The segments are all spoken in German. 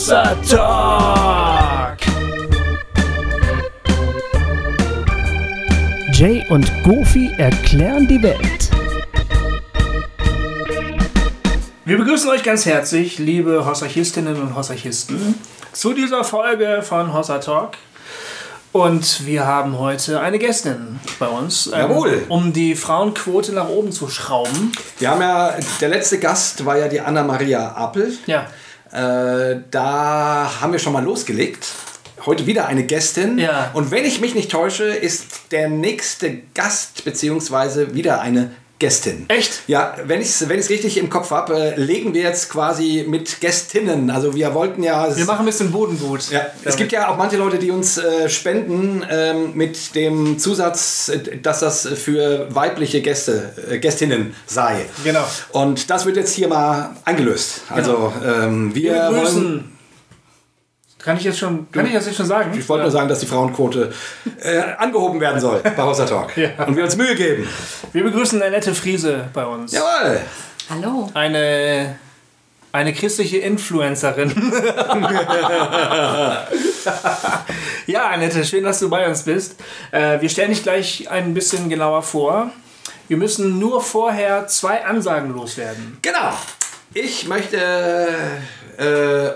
Hossa Talk. Jay und Goofy erklären die Welt. Wir begrüßen euch ganz herzlich, liebe Hossarchistinnen und Hossarchisten, zu dieser Folge von Hossa Talk. Und wir haben heute eine Gästin bei uns, ähm, Jawohl. um die Frauenquote nach oben zu schrauben. Wir haben ja, der letzte Gast war ja die Anna-Maria Appel. Ja, Äh, da haben wir schon mal losgelegt. Heute wieder eine Gästin. Ja. Und wenn ich mich nicht täusche, ist der nächste Gast beziehungsweise wieder eine Gästin. Echt? Ja, wenn ich es wenn ich's richtig im Kopf habe, äh, legen wir jetzt quasi mit Gästinnen. Also wir wollten ja... wir machen ein bisschen Bodengut. Ja, es gibt ja auch manche Leute, die uns äh, spenden ähm, mit dem Zusatz, äh, dass das für weibliche Gäste, äh, Gästinnen sei. Genau. Und das wird jetzt hier mal eingelöst. Also ähm, wir, Wir wollen. Kann ich jetzt schon, kann ich das jetzt schon sagen? Ich wollte nur sagen, dass die Frauenquote äh, angehoben werden soll bei Hossa Talk. Ja. Und wir uns Mühe geben. Wir begrüßen Annette Friese bei uns. Jawohl! Hallo. Eine, eine christliche Influencerin. ja, Annette, schön, dass du bei uns bist. Äh, wir stellen dich gleich ein bisschen genauer vor. Wir müssen nur vorher zwei Ansagen loswerden. Genau. Ich möchte äh,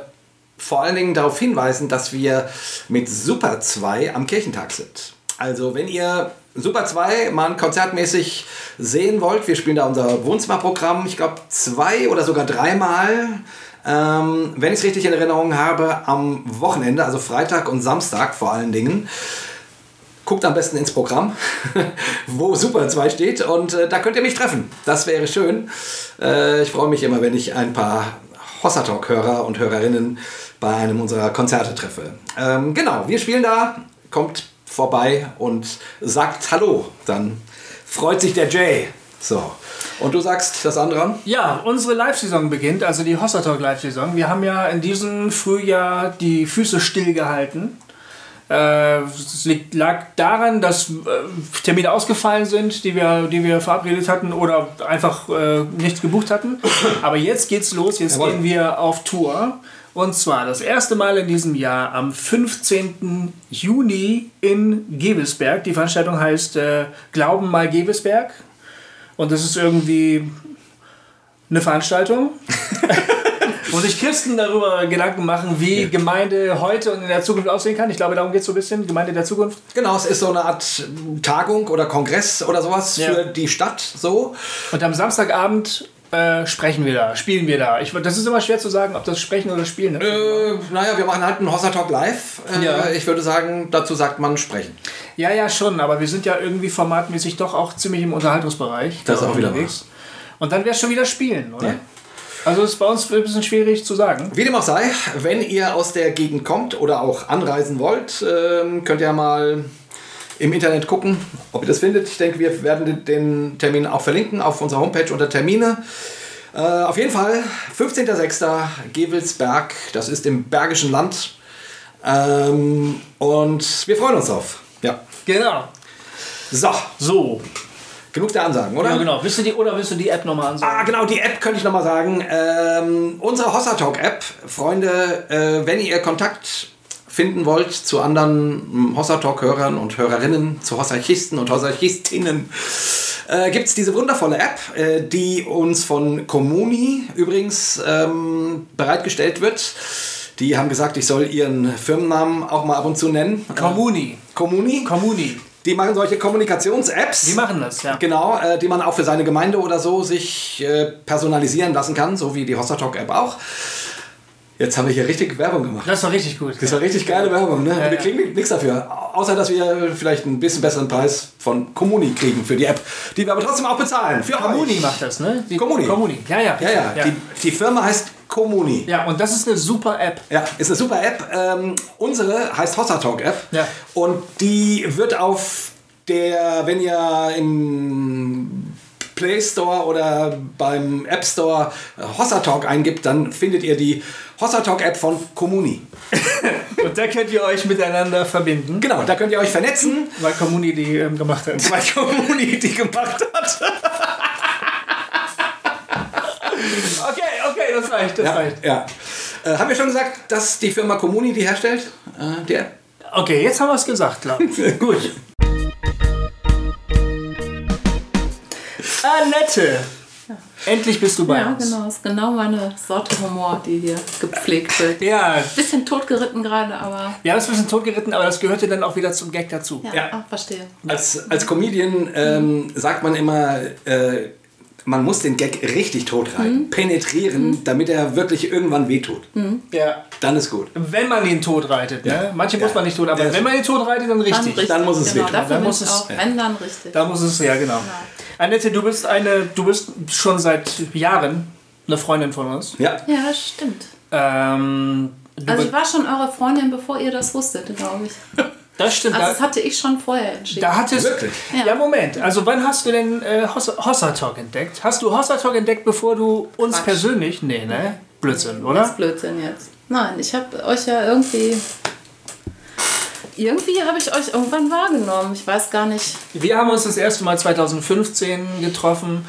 vor allen Dingen darauf hinweisen, dass wir mit Super 2 am Kirchentag sind. Also wenn ihr Super 2 mal konzertmäßig sehen wollt, wir spielen da unser Wohnzimmerprogramm, ich glaube zwei oder sogar dreimal. Ähm, wenn ich es richtig in Erinnerung habe, am Wochenende, also Freitag und Samstag vor allen Dingen. Guckt am besten ins Programm, wo Super 2 steht und äh, da könnt ihr mich treffen. Das wäre schön. Äh, ich freue mich immer, wenn ich ein paar Hossa Talk-Hörer und Hörerinnen bei einem unserer Konzerte treffe. Ähm, genau, wir spielen da, kommt vorbei und sagt Hallo. Dann freut sich der Jay. So. Und du sagst das andere? Ja, unsere Live-Saison beginnt, also die Hossa Talk Live-Saison. Wir haben ja in diesem Frühjahr die Füße stillgehalten. Äh, Es liegt- lag daran, dass äh, Termine ausgefallen sind, die wir, die wir verabredet hatten oder einfach äh, nicht gebucht hatten. Aber jetzt geht's los, jetzt Jawohl. gehen wir auf Tour. Und zwar das erste Mal in diesem Jahr am 15. Juni in Gewelsberg. Die Veranstaltung heißt äh, Glauben mal Gewelsberg. Und das ist irgendwie eine Veranstaltung. Wo sich Christen darüber Gedanken machen, wie Gemeinde heute und in der Zukunft aussehen kann. Ich glaube, darum geht es so ein bisschen. Gemeinde der Zukunft. Genau, es ist so eine Art Tagung oder Kongress oder sowas Ja. für die Stadt. So. Und am Samstagabend äh, sprechen wir da, spielen wir da. Ich, das ist immer schwer zu sagen, ob das Sprechen oder Spielen ist. Äh, naja, wir machen halt einen Hossa Talk live. Äh, Ja. Ich würde sagen, dazu sagt man sprechen. Ja, ja, schon. Aber wir sind ja irgendwie formatmäßig doch auch ziemlich im Unterhaltungsbereich. Das ist auch wieder unterwegs. Und dann wäre es schon wieder Spielen, oder? Ja. Also ist bei uns ein bisschen schwierig zu sagen. Wie dem auch sei, wenn ihr aus der Gegend kommt oder auch anreisen wollt, ähm, könnt ihr mal im Internet gucken, ob ihr das findet. Ich denke, wir werden den- Termin auch verlinken auf unserer Homepage unter Termine. Äh, auf jeden Fall, 15.06. Gewelsberg, das ist im Bergischen Land. Ähm, und wir freuen uns drauf. Ja. Genau. So, So. genug der Ansagen, oder? Ja, genau. Willst du die, oder willst du die App nochmal ansagen? Ah, genau, die App könnte ich nochmal sagen. Ähm, unsere Hossa Talk App, Freunde, äh, wenn ihr Kontakt finden wollt zu anderen Hossa Talk Hörern und Hörerinnen, zu Hossarchisten und Hossarchistinnen, äh, gibt es diese wundervolle App, äh, die uns von Comuni übrigens ähm, bereitgestellt wird. Die haben gesagt, ich soll ihren Firmennamen auch mal ab und zu nennen. Comuni. Comuni. Comuni. Die machen solche Kommunikations-Apps. Die machen das, ja. Genau, äh, die man auch für seine Gemeinde oder so sich äh, personalisieren lassen kann, so wie die Hossa Talk App auch. Jetzt haben wir hier richtig Werbung gemacht. Das war richtig gut. Das war richtig geile Werbung, ne? Ja, wir ja. kriegen nichts dafür. Außer, dass wir vielleicht ein bisschen besseren Preis von Comuni kriegen für die App, die wir aber trotzdem auch bezahlen. Für Comuni euch. macht das, ne? Die Comuni. Comuni. Ja, ja. Ja, ja, ja. Die, die Firma heißt Comuni. ja, und das ist eine super App. Ja, ist eine super App. Ähm, unsere heißt Hossa Talk App. Ja. Und die wird auf der, wenn ihr im Play Store oder beim App Store Hossa Talk eingibt, dann findet ihr die Hossa Talk App von Comuni. Und da könnt ihr euch miteinander verbinden, Genau, da könnt ihr euch vernetzen, weil Comuni die ähm, gemacht hat. weil Comuni die gemacht hat. Okay, okay, das reicht, das Ja, reicht. ja. Äh, haben wir schon gesagt, dass die Firma Comuni die herstellt? Äh, die App? Okay, jetzt haben wir es gesagt, glaube ich. Gut. Annette, endlich bist du bei Ja, uns. genau. Ist genau meine Sorte Humor, die hier gepflegt wird. Ja, Bisschen totgeritten gerade, aber wir haben es ein bisschen totgeritten, aber das gehörte dann auch wieder zum Gag dazu. ja, Ja. Ah, verstehe. Als, als Comedian ähm, sagt man immer, äh, man muss den Gag richtig totreiten, penetrieren, damit er wirklich irgendwann wehtut. Ja. Dann ist gut. Wenn man ihn tot reitet. Ne? Manche muss Ja. man nicht tot, aber Ja. wenn man ihn tot reitet, dann Dann, richtig. richtig, Dann muss es genau. wehtun. Dann muss es- auch, wenn dann richtig. Da muss es, ja genau. Annette, du bist eine, du bist schon seit Jahren eine Freundin von uns. Ja. Ja, das stimmt. Ähm, Also ich war schon eure Freundin, bevor ihr das wusstet, glaube ich. das stimmt. Also da, das hatte ich schon vorher entschieden. da hattest Wirklich? Ja. Ja. Moment. Also wann hast du denn äh, Hossa, Talk entdeckt? Hast du Hossa Talk entdeckt, bevor du uns Quatsch. persönlich? Nee, ne? Blödsinn, Das oder? ist Blödsinn jetzt. Nein, ich habe euch ja irgendwie... Irgendwie habe ich euch irgendwann wahrgenommen. Ich weiß gar nicht. Wir haben uns das erste Mal 2015 getroffen,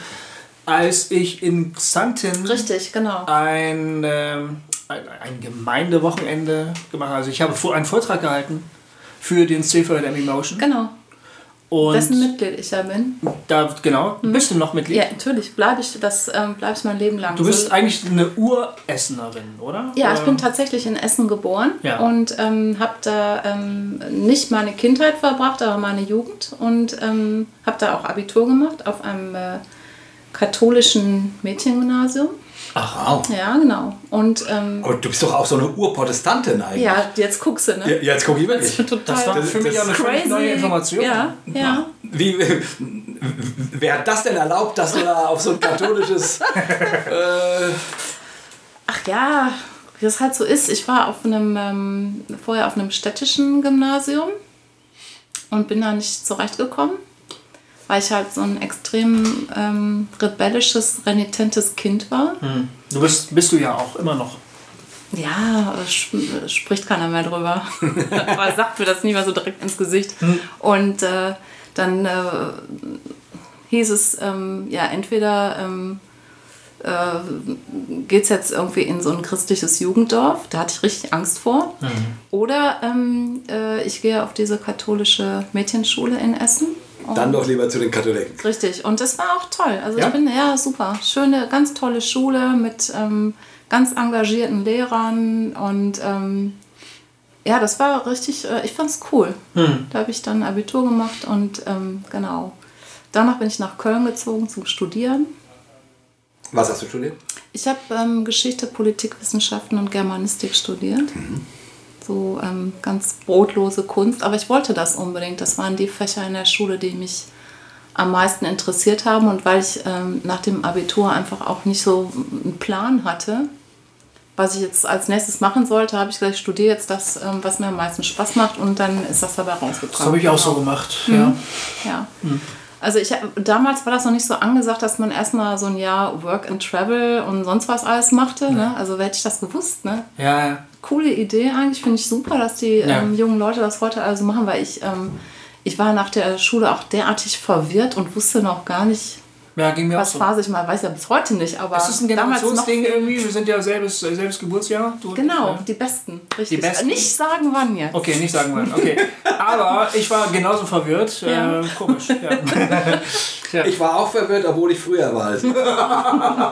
als ich in Xanten Richtig, genau. ein, ähm, ein, ein Gemeindewochenende gemacht habe. Also ich habe vor- einen Vortrag gehalten für den CVM Emotion. Genau. Und Dessen Mitglied ich ja bin. da, genau, bist du noch Mitglied? Ja, natürlich. Bleibe ich, das ähm, bleib ich mein Leben lang. Du bist so. eigentlich eine Uressenerin, oder? Ja, ich Oder? bin tatsächlich in Essen geboren Ja. und ähm, habe da ähm, nicht meine Kindheit verbracht, aber meine Jugend und ähm, habe da auch Abitur gemacht auf einem äh, katholischen Mädchengymnasium. Ach, wow. Ja, genau. Und ähm, Aber du bist doch auch so eine Urprotestantin eigentlich. ja, jetzt guckst du, ne? Ja, jetzt guck ich Das wirklich. total Das war Das- für mich das auch eine crazy. neue Information. Ja, ja. Wie, wer hat das denn erlaubt, dass du da auf so ein katholisches... äh, Ach ja, wie das halt so ist. Ich war auf einem, ähm, vorher auf einem städtischen Gymnasium und bin da nicht zurechtgekommen, weil ich halt so ein extrem ähm, rebellisches, renitentes Kind war. Hm. Du bist, bist du ja auch immer noch. Ja, sp spricht keiner mehr drüber. Aber sagt mir das nie mehr so direkt ins Gesicht. Und äh, dann äh, hieß es, ähm, ja, entweder ähm, äh, geht es jetzt irgendwie in so ein christliches Jugenddorf, da hatte ich richtig Angst vor. Oder ähm, äh, ich gehe auf diese katholische Mädchenschule in Essen. Und- dann doch lieber zu den Katholiken. Richtig, und das war auch toll. Also Ja? ich bin, ja, super. Schöne, ganz tolle Schule mit ähm, ganz engagierten Lehrern und ähm, ja, das war richtig, äh, ich fand's cool. Da habe ich dann Abitur gemacht und ähm, genau. Danach bin ich nach Köln gezogen zum Studieren. Was hast du studiert? Ich habe ähm, Geschichte, Politikwissenschaften und Germanistik studiert. So ähm, ganz brotlose Kunst. Aber ich wollte das unbedingt. Das waren die Fächer in der Schule, die mich am meisten interessiert haben. Und weil ich ähm, nach dem Abitur einfach auch nicht so einen Plan hatte, was ich jetzt als nächstes machen sollte, habe ich gesagt, ich studiere jetzt das, ähm, was mir am meisten Spaß macht. Und dann ist das dabei rausgekommen. Das habe ich auch so Genau. gemacht. Ja. Ja. Also ich damals war das noch nicht so angesagt, dass man erstmal so ein Jahr Work and Travel und sonst was alles machte. Ne? Also hätte ich das gewusst, ne? Ja, ja. Coole Idee eigentlich, finde ich super, dass die Ja. ähm, jungen Leute das heute also machen, weil ich, ähm, ich war nach der Schule auch derartig verwirrt und wusste noch gar nicht, Ja, ging mir was auch so. Phase ich mal, weiß ja bis heute nicht, aber Das ist ein damals noch Generationsding irgendwie. Wir sind ja selbes, äh, selbes Geburtsjahr. Du Genau, ich, ne? die Besten, richtig. Besten? Nicht sagen wann jetzt. Okay, nicht sagen wollen. Okay. Aber ich war genauso verwirrt. Ja. Äh, komisch. Ja. Ich war auch verwirrt, obwohl ich früher war.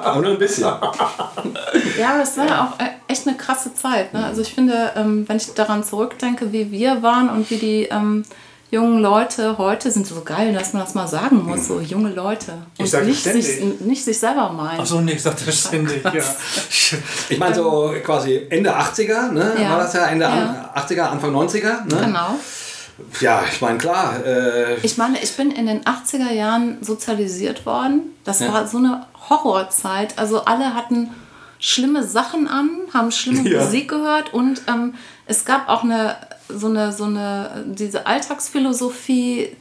Aber nur ein bisschen. Ja, aber es war ja auch e- echt eine krasse Zeit. Ne? Also ich finde, ähm, wenn ich daran zurückdenke, wie wir waren und wie die ähm, jungen Leute heute sind, so geil, dass man das mal sagen muss, so junge Leute. Und sag das nicht, sich, ständig. nicht sich selber meinen. Achso, nee, ich sagte das ständig. Ja. Ich meine so quasi Ende 80er, ne? Ja. War das ja Ende Ja. An 80er, Anfang 90er, ne? Genau. Ja, ich meine klar. Äh, Ich meine, ich bin in den 80er Jahren sozialisiert worden. Das Ja. war so eine Horrorzeit. Also alle hatten schlimme Sachen an, haben schlimme Ja. Musik gehört und ähm, es gab auch eine so eine so eine diese Alltagsphilosophie,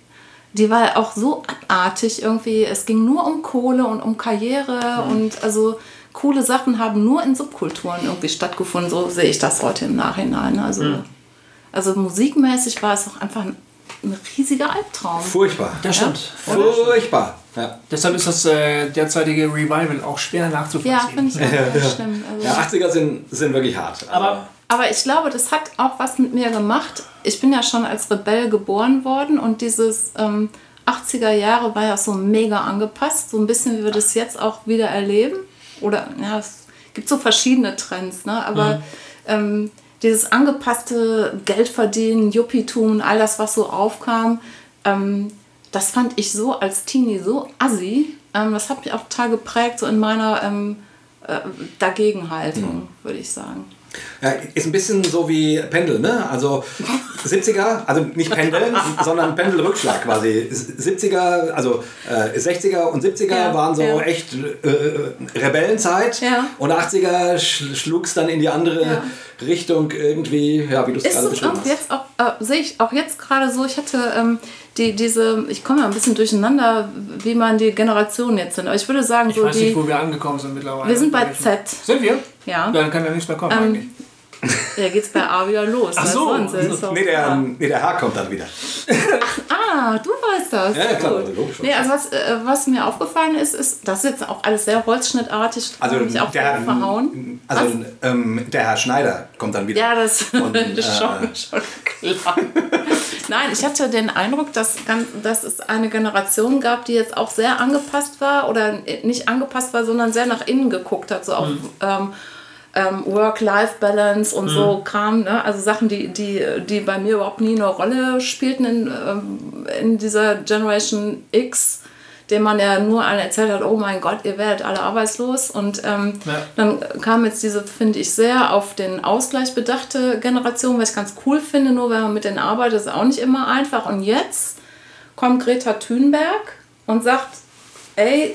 die war auch so abartig irgendwie. Es ging nur um Kohle und um Karriere und also coole Sachen haben nur in Subkulturen irgendwie stattgefunden. So sehe ich das heute im Nachhinein. Also also musikmäßig war es auch einfach ein, ein riesiger Albtraum. furchtbar. Das stimmt. Furchtbar. Ja. Deshalb ist das äh, derzeitige Revival auch schwer nachzuvollziehen. Ja, finde ich auch. Ja, stimmt. Also, Ja, 80er sind, sind wirklich hart. Also, Aber Aber ich glaube, das hat auch was mit mir gemacht. Ich bin ja schon als Rebell geboren worden und dieses ähm, 80er Jahre war ja so mega angepasst, so ein bisschen wie wir das jetzt auch wieder erleben. Oder ja, es gibt so verschiedene Trends, ne? aber ähm, dieses angepasste Geldverdienen, Juppietum und all das, was so aufkam, ähm, das fand ich so als Teenie so assi. Ähm, das hat mich auch total geprägt, so in meiner ähm, äh, Dagegenhaltung, würde ich sagen. Ja, ist ein bisschen so wie Pendel, ne? Also 70er, also nicht Pendeln, sondern Pendelrückschlag quasi. 70er, also äh, 60er und 70er Ja, waren so ja. echt äh, Rebellenzeit Ja. und 80er schlug es dann in die andere. Richtung irgendwie, ja, wie du es gerade es beschrieben auch hast. jetzt auch, äh, sehe ich auch jetzt gerade so, ich hatte ähm, die, diese, ich komme ja ein bisschen durcheinander, wie man die Generationen jetzt sind. Aber ich würde sagen, ich so weiß nicht, die. wo wir angekommen sind mittlerweile. Wir sind bei Z. Sind wir? Ja. Dann kann ja nichts mehr kommen Ähm, eigentlich. Ja, geht's bei A wieder los. Ach so. Nee, der, nee, der Herr kommt dann wieder. Ah, du weißt das. Ja, ja, klar, Gut. also logisch. Nee, also was, äh, was mir aufgefallen ist, ist, das ist jetzt auch alles sehr holzschnittartig. Also hab ich auch der, verhauen. also ähm, der Herr Schneider kommt dann wieder. Ja, das Und, äh, ist schon, schon klar. Nein, ich hatte den Eindruck, dass, dass es eine Generation gab, die jetzt auch sehr angepasst war oder nicht angepasst war, sondern sehr nach innen geguckt hat, so auf ähm, ähm, Work-Life-Balance und so Kram, ne? also Sachen, die, die, die bei mir überhaupt nie eine Rolle spielten in, ähm, in dieser Generation X dem man ja nur allen erzählt hat, oh mein Gott, ihr werdet alle arbeitslos. Und ähm, Ja. dann kam jetzt diese, finde ich, sehr auf den Ausgleich bedachte Generation, was ich ganz cool finde, nur wenn man mit denen arbeitet, ist auch nicht immer einfach. Und jetzt kommt Greta Thunberg und sagt, ey,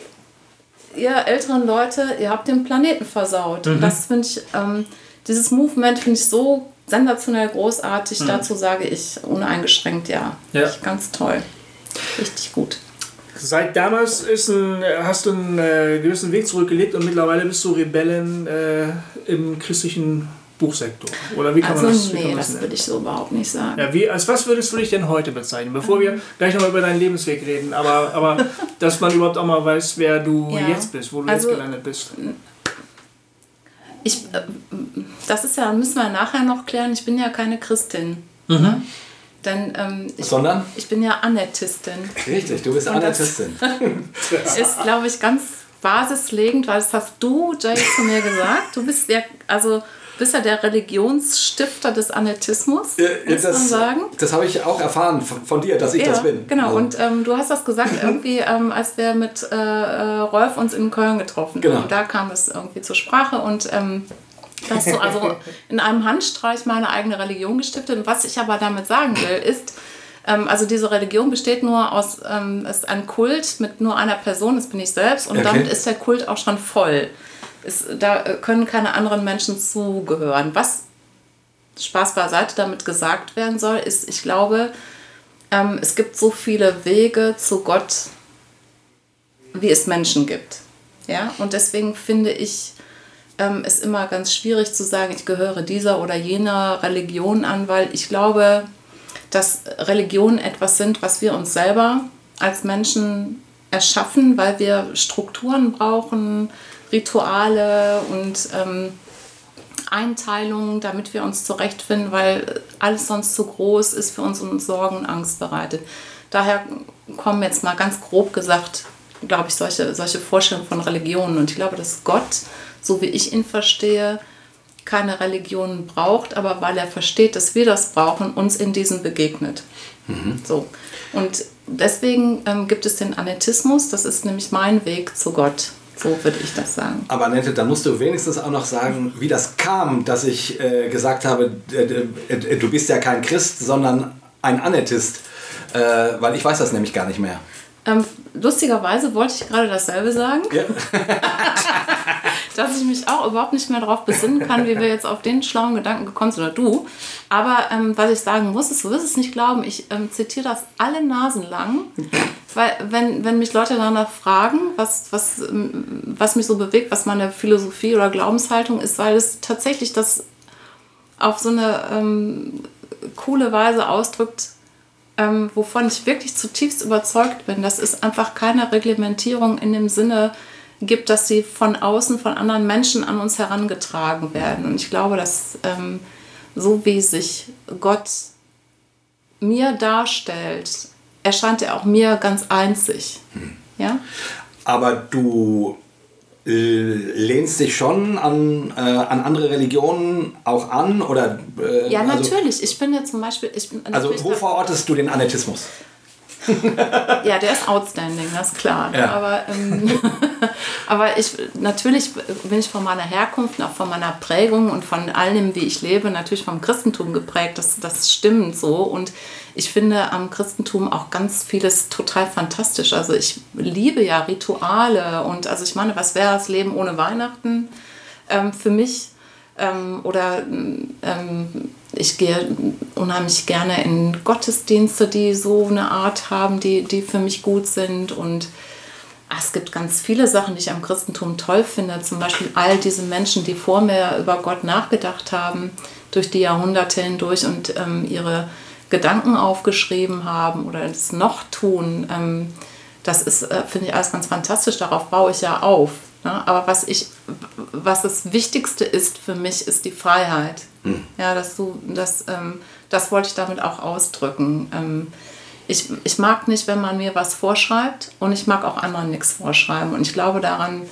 ihr älteren Leute, ihr habt den Planeten versaut. Und das finde ich, ähm, dieses Movement finde ich so sensationell großartig. Dazu sage ich uneingeschränkt ja. Ja. Finde ich Ganz toll. Richtig gut. Seit damals ist ein, hast du einen äh, gewissen Weg zurückgelegt und mittlerweile bist du Rebellen äh, im christlichen Buchsektor. Oder wie kann Also man das, wie kann nee, man das nennen? würde ich so überhaupt nicht sagen. Ja, wie, als was würdest du dich denn heute bezeichnen? Bevor wir gleich nochmal über deinen Lebensweg reden, aber, aber dass man überhaupt auch mal weiß, wer du Ja. jetzt bist, wo du Also- jetzt gelandet bist. Ich, äh, das ist ja, müssen wir nachher noch klären, ich bin ja keine Christin. Mhm. Ne? Denn ähm, ich, Sondern? ich bin ja Annetistin. Richtig, du bist Und das- Anarchistin. Ist, glaube ich, ganz basislegend, weil das hast du, Jay, zu mir gesagt. Du bist ja, also bist ja der Religionsstifter des Annetismus, muss man das sagen. das habe ich auch erfahren von, dir, dass ich das bin. Genau, Also, und ähm, du hast das gesagt irgendwie, ähm, als wir mit äh, äh, Rolf uns in Köln getroffen Genau. haben. Da kam es irgendwie zur Sprache und ähm, dass du also in einem Handstreich meine eigene Religion gestiftet. Und was ich aber damit sagen will, ist, ähm, also diese Religion besteht nur aus, ähm, es ist ein Kult mit nur einer Person, das bin ich selbst, und Okay. damit ist der Kult auch schon voll. Es, da äh, können keine anderen Menschen zugehören. Was Spaß beiseite damit gesagt werden soll, ist, ich glaube, ähm, es gibt so viele Wege zu Gott, wie es Menschen gibt. Ja? Und deswegen finde ich ähm, es immer ganz schwierig zu sagen, ich gehöre dieser oder jener Religion an, weil ich glaube, dass Religionen etwas sind, was wir uns selber als Menschen erschaffen, weil wir Strukturen brauchen, Rituale und ähm, Einteilungen, damit wir uns zurechtfinden, weil alles sonst zu groß ist für uns und Sorgen und Angst bereitet. Daher kommen jetzt mal ganz grob gesagt, glaube ich, solche, solche Vorstellungen von Religionen. Und ich glaube, dass Gott, so wie ich ihn verstehe, keine Religion braucht, aber weil er versteht, dass wir das brauchen, uns in diesen begegnet. So. Und deswegen ähm, gibt es den Anetismus, das ist nämlich mein Weg zu Gott. So würde ich das sagen. Aber Annette, dann musst du wenigstens auch noch sagen, wie das kam, dass ich äh, gesagt habe, äh, äh, du bist ja kein Christ, sondern ein Anettist. Äh, weil ich weiß das nämlich gar nicht mehr. Ähm, lustigerweise wollte ich gerade dasselbe sagen, Ja. dass ich mich auch überhaupt nicht mehr darauf besinnen kann, wie wir jetzt auf den schlauen Gedanken gekommen sind, oder du. Aber ähm, was ich sagen muss, ist, du wirst es nicht glauben, ich ähm, zitiere das alle Nasen lang, weil wenn, wenn mich Leute danach fragen, was, was, ähm, was mich so bewegt, was meine Philosophie oder Glaubenshaltung ist, weil es tatsächlich das auf so eine ähm, coole Weise ausdrückt, ähm, wovon ich wirklich zutiefst überzeugt bin, dass es einfach keine Reglementierung in dem Sinne gibt, dass sie von außen, von anderen Menschen an uns herangetragen werden. Und ich glaube, dass ähm, so wie sich Gott mir darstellt, erscheint er auch mir ganz einzig. Ja? Aber du lehnst dich schon an, äh, an andere Religionen auch an? Oder, äh, Ja, also, natürlich. Ich bin ja zum Beispiel. Ich bin Also wo verortest du den Anetismus? Ja, der ist outstanding, das ist klar. Ja. Aber, ähm, aber ich, natürlich bin ich von meiner Herkunft, und auch von meiner Prägung und von allem, wie ich lebe, natürlich vom Christentum geprägt. Das, das stimmt so. Und ich finde am Christentum auch ganz vieles total fantastisch. Also ich liebe ja Rituale und also ich meine, was wäre das Leben ohne Weihnachten ähm, für mich? Ähm, oder ähm, ich gehe unheimlich gerne in Gottesdienste, die so eine Art haben, die, die für mich gut sind. Und ah, es gibt ganz viele Sachen, die ich am Christentum toll finde. Zum Beispiel all diese Menschen, die vor mir über Gott nachgedacht haben, durch die Jahrhunderte hindurch und ähm, ihre Gedanken aufgeschrieben haben oder es noch tun. Ähm, das ist, äh, finde ich, alles ganz fantastisch. Darauf baue ich ja auf. Ne? Aber was ich, was das Wichtigste ist für mich, ist die Freiheit. Ja, dass du, das, ähm, das wollte ich damit auch ausdrücken. Ähm, ich, ich mag nicht, wenn man mir was vorschreibt und ich mag auch anderen nichts vorschreiben. Und ich glaube, daran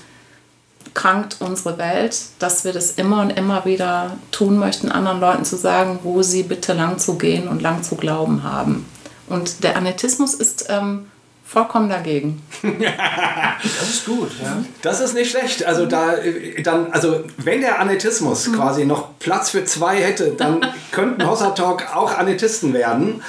krankt unsere Welt, dass wir das immer und immer wieder tun möchten, anderen Leuten zu sagen, wo sie bitte lang zu gehen und lang zu glauben haben. Und der Anetismus ist ähm, vollkommen dagegen. Das ist gut, ja. Das ist nicht schlecht. Also da äh, dann, also wenn der Anetismus quasi noch Platz für zwei hätte, dann könnten Hossa Talk auch Anetisten werden.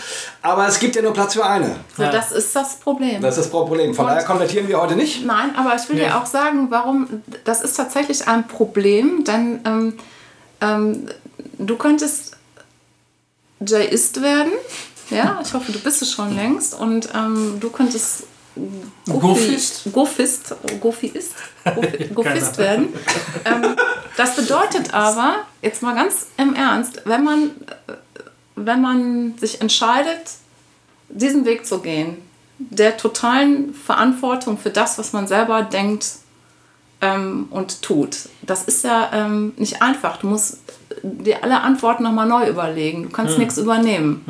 Aber es gibt ja nur Platz für eine. So, Das ist das Problem. Das ist das Problem. Von Und- daher konvertieren wir heute nicht. Nein, aber ich will dir auch sagen, warum, das ist tatsächlich ein Problem, denn ähm, ähm, du könntest Jayist werden, ja, ich hoffe, du bist es schon längst, und ähm, du könntest Gofist? Gofist, Gofiist, Gofi- Gofist werden. Ähm, das bedeutet aber, jetzt mal ganz im Ernst, wenn man, äh, wenn man sich entscheidet, diesen Weg zu gehen, der totalen Verantwortung für das, was man selber denkt ähm, und tut. Das ist ja ähm, nicht einfach. Du musst dir alle Antworten nochmal neu überlegen. Du kannst nichts übernehmen.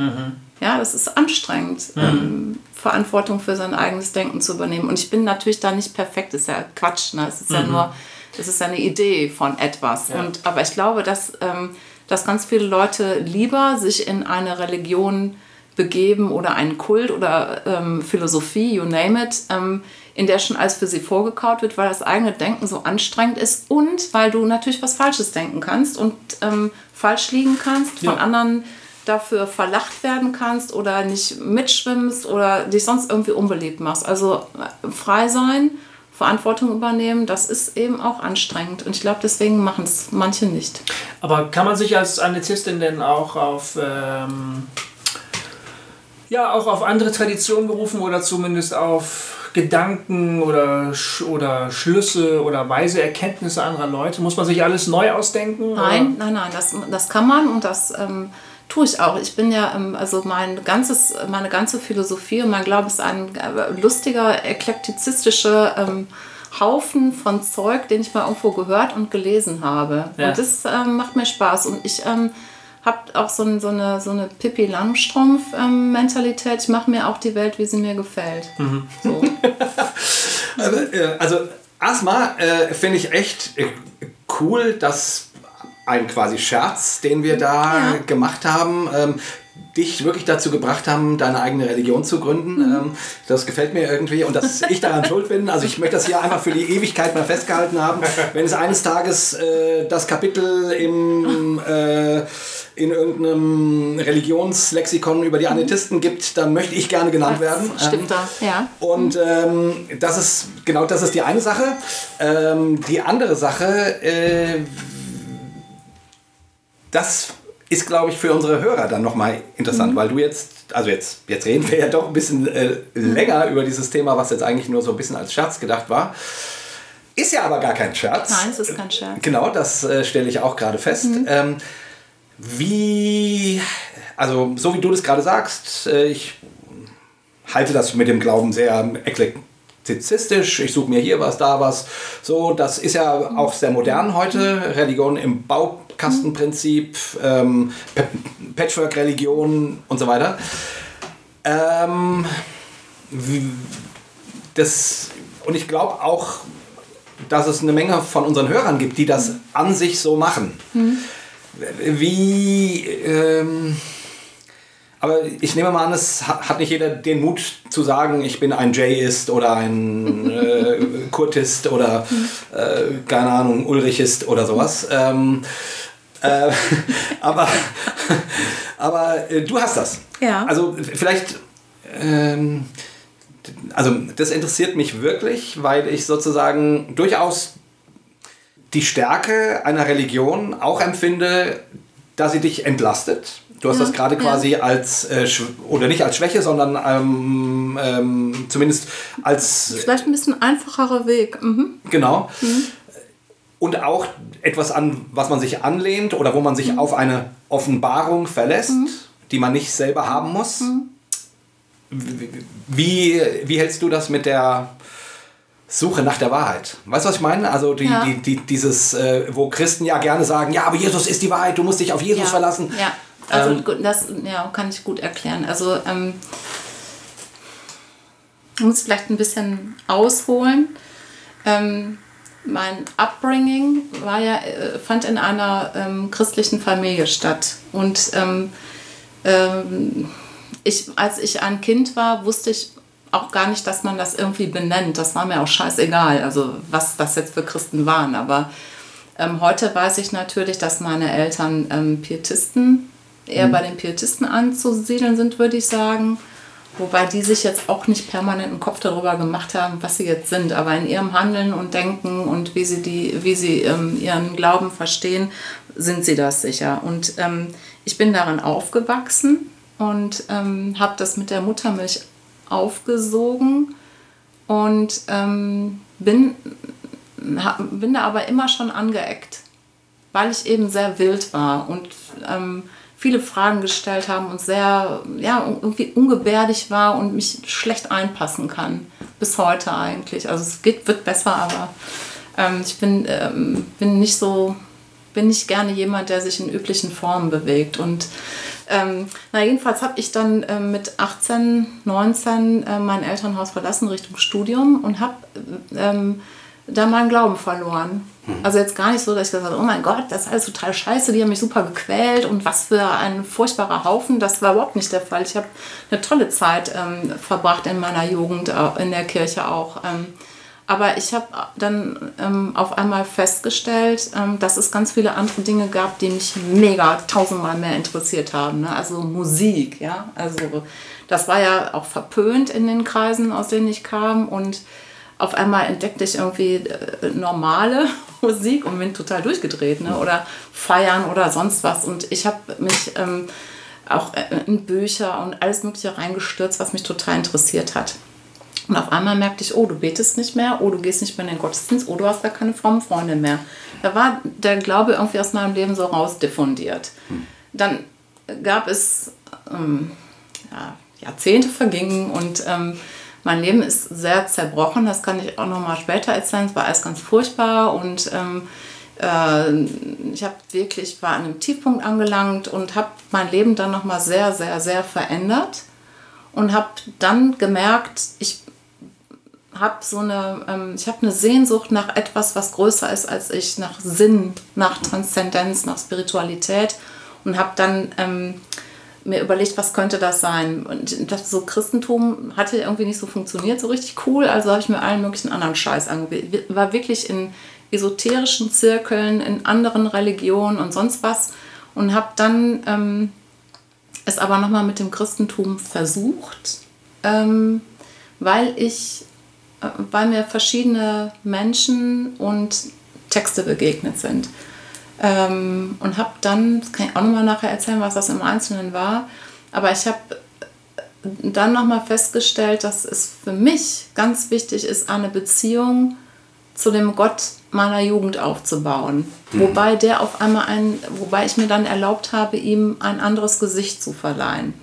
Ja, das ist anstrengend, ähm, Verantwortung für sein eigenes Denken zu übernehmen. Und ich bin natürlich da nicht perfekt, das ist ja Quatsch. Ne? Es ist ja nur, es ist ja eine Idee von etwas. Und, aber ich glaube, dass, ähm, dass ganz viele Leute lieber sich in eine Religion begeben oder einen Kult oder ähm, Philosophie, you name it, ähm, in der schon alles für sie vorgekaut wird, weil das eigene Denken so anstrengend ist und weil du natürlich was Falsches denken kannst und ähm, falsch liegen kannst, von Ja. anderen dafür verlacht werden kannst oder nicht mitschwimmst oder dich sonst irgendwie unbeliebt machst. Also äh, frei sein, Verantwortung übernehmen, das ist eben auch anstrengend. Und ich glaube, deswegen machen es manche nicht. Aber kann man sich als Anetistin denn auch auf ähm, ja auch auf andere Traditionen berufen oder zumindest auf Gedanken oder, oder Schlüsse oder weise Erkenntnisse anderer Leute? Muss man sich alles neu ausdenken? Nein, nein, nein, das, das kann man und das ähm, tue ich auch. Ich bin ja, ähm, also mein ganzes, meine ganze Philosophie und mein Glaube ist ein äh, lustiger, eklektizistischer ähm, Haufen von Zeug, den ich mal irgendwo gehört und gelesen habe. Ja. Und das ähm, macht mir Spaß. Und ich ähm, habe auch so, ein, so eine, so eine Pippi Langstrumpf-Mentalität. ich mache mir auch die Welt, wie sie mir gefällt. So. Aber, äh, also erstmal äh, finde ich echt äh, cool, dass ein quasi Scherz, den wir da Ja. gemacht haben, ähm, dich wirklich dazu gebracht haben, deine eigene Religion zu gründen. Ähm, das gefällt mir irgendwie und dass ich daran schuld bin. Also ich möchte das hier einfach für die Ewigkeit mal festgehalten haben. Wenn es eines Tages äh, das Kapitel im, äh, in irgendeinem Religionslexikon über die Anetisten gibt, dann möchte ich gerne genannt werden. Ähm, Stifter, ja. und ähm, das ist genau das ist die eine Sache. Ähm, die andere Sache, äh, das ist, glaube ich, für unsere Hörer dann nochmal interessant, weil du jetzt, also jetzt, jetzt reden wir ja doch ein bisschen äh, länger über dieses Thema, was jetzt eigentlich nur so ein bisschen als Scherz gedacht war. Ist ja aber gar kein Scherz. Nein, es ist kein Scherz. Genau, das äh, stelle ich auch gerade fest. Ähm, wie, also so wie du das gerade sagst, äh, ich halte das mit dem Glauben sehr eklektizistisch. Ich suche mir hier was, da was. So, das ist ja auch sehr modern heute. Religion im Baukastenprinzip, ähm, Patchwork-Religion und so weiter. Ähm, das, und ich glaube auch, dass es eine Menge von unseren Hörern gibt, die das an sich so machen. Mhm. Wie. Ähm, aber ich nehme mal an, es hat nicht jeder den Mut zu sagen, ich bin ein Jayist oder ein äh, Kurtist oder äh, keine Ahnung, Ulrichist oder sowas. Ähm, äh, aber aber äh, du hast das. Ja. Also vielleicht. Ähm, also das interessiert mich wirklich, weil ich sozusagen durchaus die Stärke einer Religion auch empfinde, dass sie dich entlastet. Du hast ja, das gerade quasi ja. als, äh, oder nicht als Schwäche, sondern ähm, ähm, zumindest als... Vielleicht ein bisschen einfacherer Weg. Mhm. Genau. Mhm. Und auch etwas an, was man sich anlehnt oder wo man sich mhm. auf eine Offenbarung verlässt, mhm. die man nicht selber haben muss. Mhm. Wie, wie hältst du das mit der Suche nach der Wahrheit. Weißt du, was ich meine? Also die, ja. die, die, dieses, äh, wo Christen ja gerne sagen, ja, aber Jesus ist die Wahrheit, du musst dich auf Jesus ja. verlassen. Ja, also ähm, das ja, kann ich gut erklären. Also ähm, ich muss vielleicht ein bisschen ausholen. Ähm, mein Upbringing war ja, äh, fand in einer ähm, christlichen Familie statt. Und ähm, ähm, ich, als ich ein Kind war, wusste ich auch gar nicht, dass man das irgendwie benennt. Das war mir auch scheißegal, also was das jetzt für Christen waren. Aber ähm, heute weiß ich natürlich, dass meine Eltern ähm, Pietisten, eher mhm. bei den Pietisten anzusiedeln sind, würde ich sagen. Wobei die sich jetzt auch nicht permanent einen Kopf darüber gemacht haben, was sie jetzt sind. Aber in ihrem Handeln und Denken und wie sie, die, wie sie ähm, ihren Glauben verstehen, sind sie das sicher. Und ähm, ich bin daran aufgewachsen und ähm, habe das mit der Muttermilch aufgesogen und ähm, bin, bin da aber immer schon angeeckt, weil ich eben sehr wild war und ähm, viele Fragen gestellt haben und sehr ja, irgendwie ungebärdig war und mich schlecht einpassen kann. Bis heute eigentlich. Also es geht, wird besser, aber ähm, ich bin, ähm, bin nicht so, bin nicht gerne jemand, der sich in üblichen Formen bewegt. Und ähm, na, jedenfalls habe ich dann äh, mit 18, 19 äh, mein Elternhaus verlassen Richtung Studium und habe ähm, da meinen Glauben verloren. Mhm. Also jetzt gar nicht so, dass ich gesagt habe, oh mein Gott, das ist alles total scheiße, die haben mich super gequält und was für ein furchtbarer Haufen. Das war überhaupt nicht der Fall. Ich habe eine tolle Zeit ähm, verbracht in meiner Jugend, in der Kirche auch. Ähm, aber ich habe dann ähm, auf einmal festgestellt, ähm, dass es ganz viele andere Dinge gab, die mich mega tausendmal mehr interessiert haben. Ne? Also Musik, ja. Also das war ja auch verpönt in den Kreisen, aus denen ich kam. Und auf einmal entdeckte ich irgendwie äh, normale Musik und bin total durchgedreht. Ne? Oder feiern oder sonst was. Und ich habe mich ähm, auch äh, in Bücher und alles Mögliche reingestürzt, was mich total interessiert hat. Und auf einmal merkte ich, oh, du betest nicht mehr, oh, du gehst nicht mehr in den Gottesdienst, oh, du hast gar keine frommen Freunde mehr. Da war der Glaube irgendwie aus meinem Leben so rausdiffundiert. Hm. Dann gab es ähm, ja, Jahrzehnte vergingen und ähm, mein Leben ist sehr zerbrochen. Das kann ich auch noch mal später erzählen. Es war alles ganz furchtbar und ähm, äh, ich habe wirklich war an einem Tiefpunkt angelangt und habe mein Leben dann noch mal sehr, sehr, sehr verändert und habe dann gemerkt, ich habe so eine, ähm, ich habe eine Sehnsucht nach etwas, was größer ist als ich, nach Sinn, nach Transzendenz, nach Spiritualität und habe dann ähm, mir überlegt, was könnte das sein. Und das so Christentum hatte irgendwie nicht so funktioniert, so richtig cool, also habe ich mir allen möglichen anderen Scheiß angewählt. War wirklich in esoterischen Zirkeln, in anderen Religionen und sonst was und habe dann ähm, es aber nochmal mit dem Christentum versucht, ähm, weil ich weil mir verschiedene Menschen und Texte begegnet sind. Ähm, und habe dann, das kann ich auch nochmal nachher erzählen, was das im Einzelnen war, aber ich habe dann nochmal festgestellt, dass es für mich ganz wichtig ist, eine Beziehung zu dem Gott meiner Jugend aufzubauen. Mhm. Wobei der auf einmal ein, wobei ich mir dann erlaubt habe, ihm ein anderes Gesicht zu verleihen.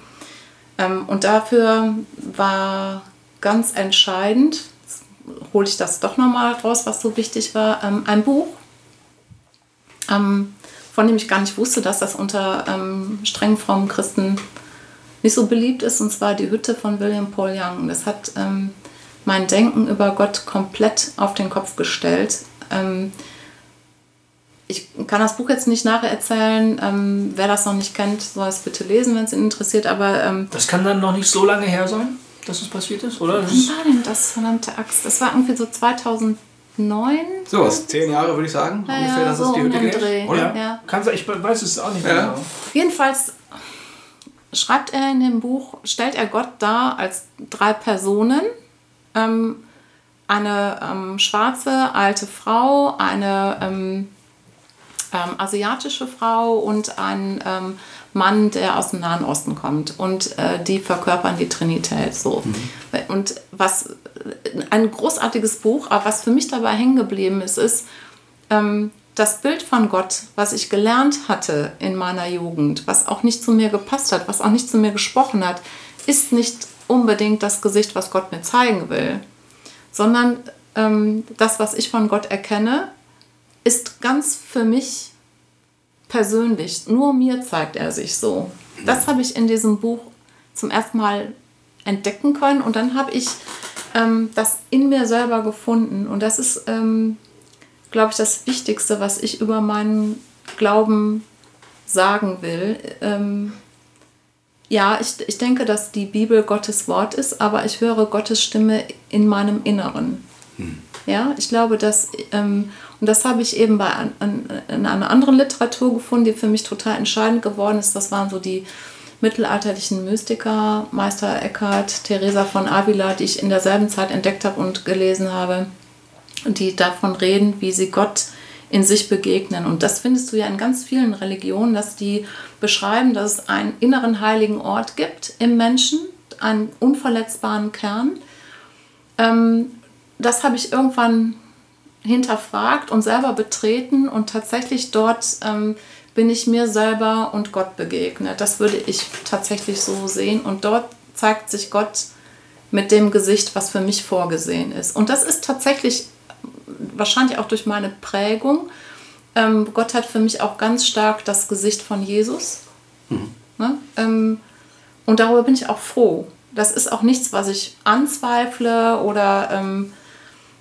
Ähm, und dafür war ganz entscheidend, hole ich das doch nochmal raus, was so wichtig war, ähm, ein Buch, ähm, von dem ich gar nicht wusste, dass das unter ähm, streng frommen Christen nicht so beliebt ist, und zwar Die Hütte von William Paul Young. Das hat ähm, mein Denken über Gott komplett auf den Kopf gestellt. Ähm, ich kann das Buch jetzt nicht nachher erzählen. Ähm, wer das noch nicht kennt, soll es bitte lesen, wenn es ihn interessiert. Aber ähm, das kann dann noch nicht so lange her sein, dass es passiert ist, oder? Wann war denn das, verdammte Axt? Das war irgendwie so 2009. So was, zehn Jahre würde ich sagen, ja, ungefähr, dass so es die Hütte geht. Oder? Ja. Kann sein, ich weiß es auch nicht mehr Ja. genau. Jedenfalls schreibt er in dem Buch, stellt er Gott dar als drei Personen. Ähm, eine ähm, schwarze alte Frau, eine ähm, ähm, asiatische Frau und ein ähm, Mann, der aus dem Nahen Osten kommt. Und äh, die verkörpern die Trinität so. Und was ein großartiges Buch, aber was für mich dabei hängen geblieben ist, ist, ähm, das Bild von Gott, was ich gelernt hatte in meiner Jugend, was auch nicht zu mir gepasst hat, was auch nicht zu mir gesprochen hat, ist nicht unbedingt das Gesicht, was Gott mir zeigen will, sondern ähm, das, was ich von Gott erkenne, ist ganz für mich persönlich. Nur mir zeigt er sich so. Das habe ich in diesem Buch zum ersten Mal entdecken können und dann habe ich ähm, das in mir selber gefunden und das ist ähm, glaube ich, das Wichtigste, was ich über meinen Glauben sagen will. Ähm, ja, ich, ich denke, dass die Bibel Gottes Wort ist, aber ich höre Gottes Stimme in meinem Inneren. Ja, ich glaube, dass, ähm, und das habe ich eben bei an, an, in einer anderen Literatur gefunden, die für mich total entscheidend geworden ist. Das waren so die mittelalterlichen Mystiker, Meister Eckhart, Teresa von Avila, die ich in derselben Zeit entdeckt habe und gelesen habe die davon reden, wie sie Gott in sich begegnen. Und das findest du ja in ganz vielen Religionen, dass die beschreiben, dass es einen inneren heiligen Ort gibt im Menschen, einen unverletzbaren Kern. Ähm, das habe ich irgendwann hinterfragt und selber betreten und tatsächlich dort ähm, bin ich mir selber und Gott begegnet. Das würde ich tatsächlich so sehen und dort zeigt sich Gott mit dem Gesicht, was für mich vorgesehen ist. Und das ist tatsächlich wahrscheinlich auch durch meine Prägung. Ähm, Gott hat für mich auch ganz stark das Gesicht von Jesus. Ne? Ähm, und darüber bin ich auch froh. Das ist auch nichts, was ich anzweifle oder ähm,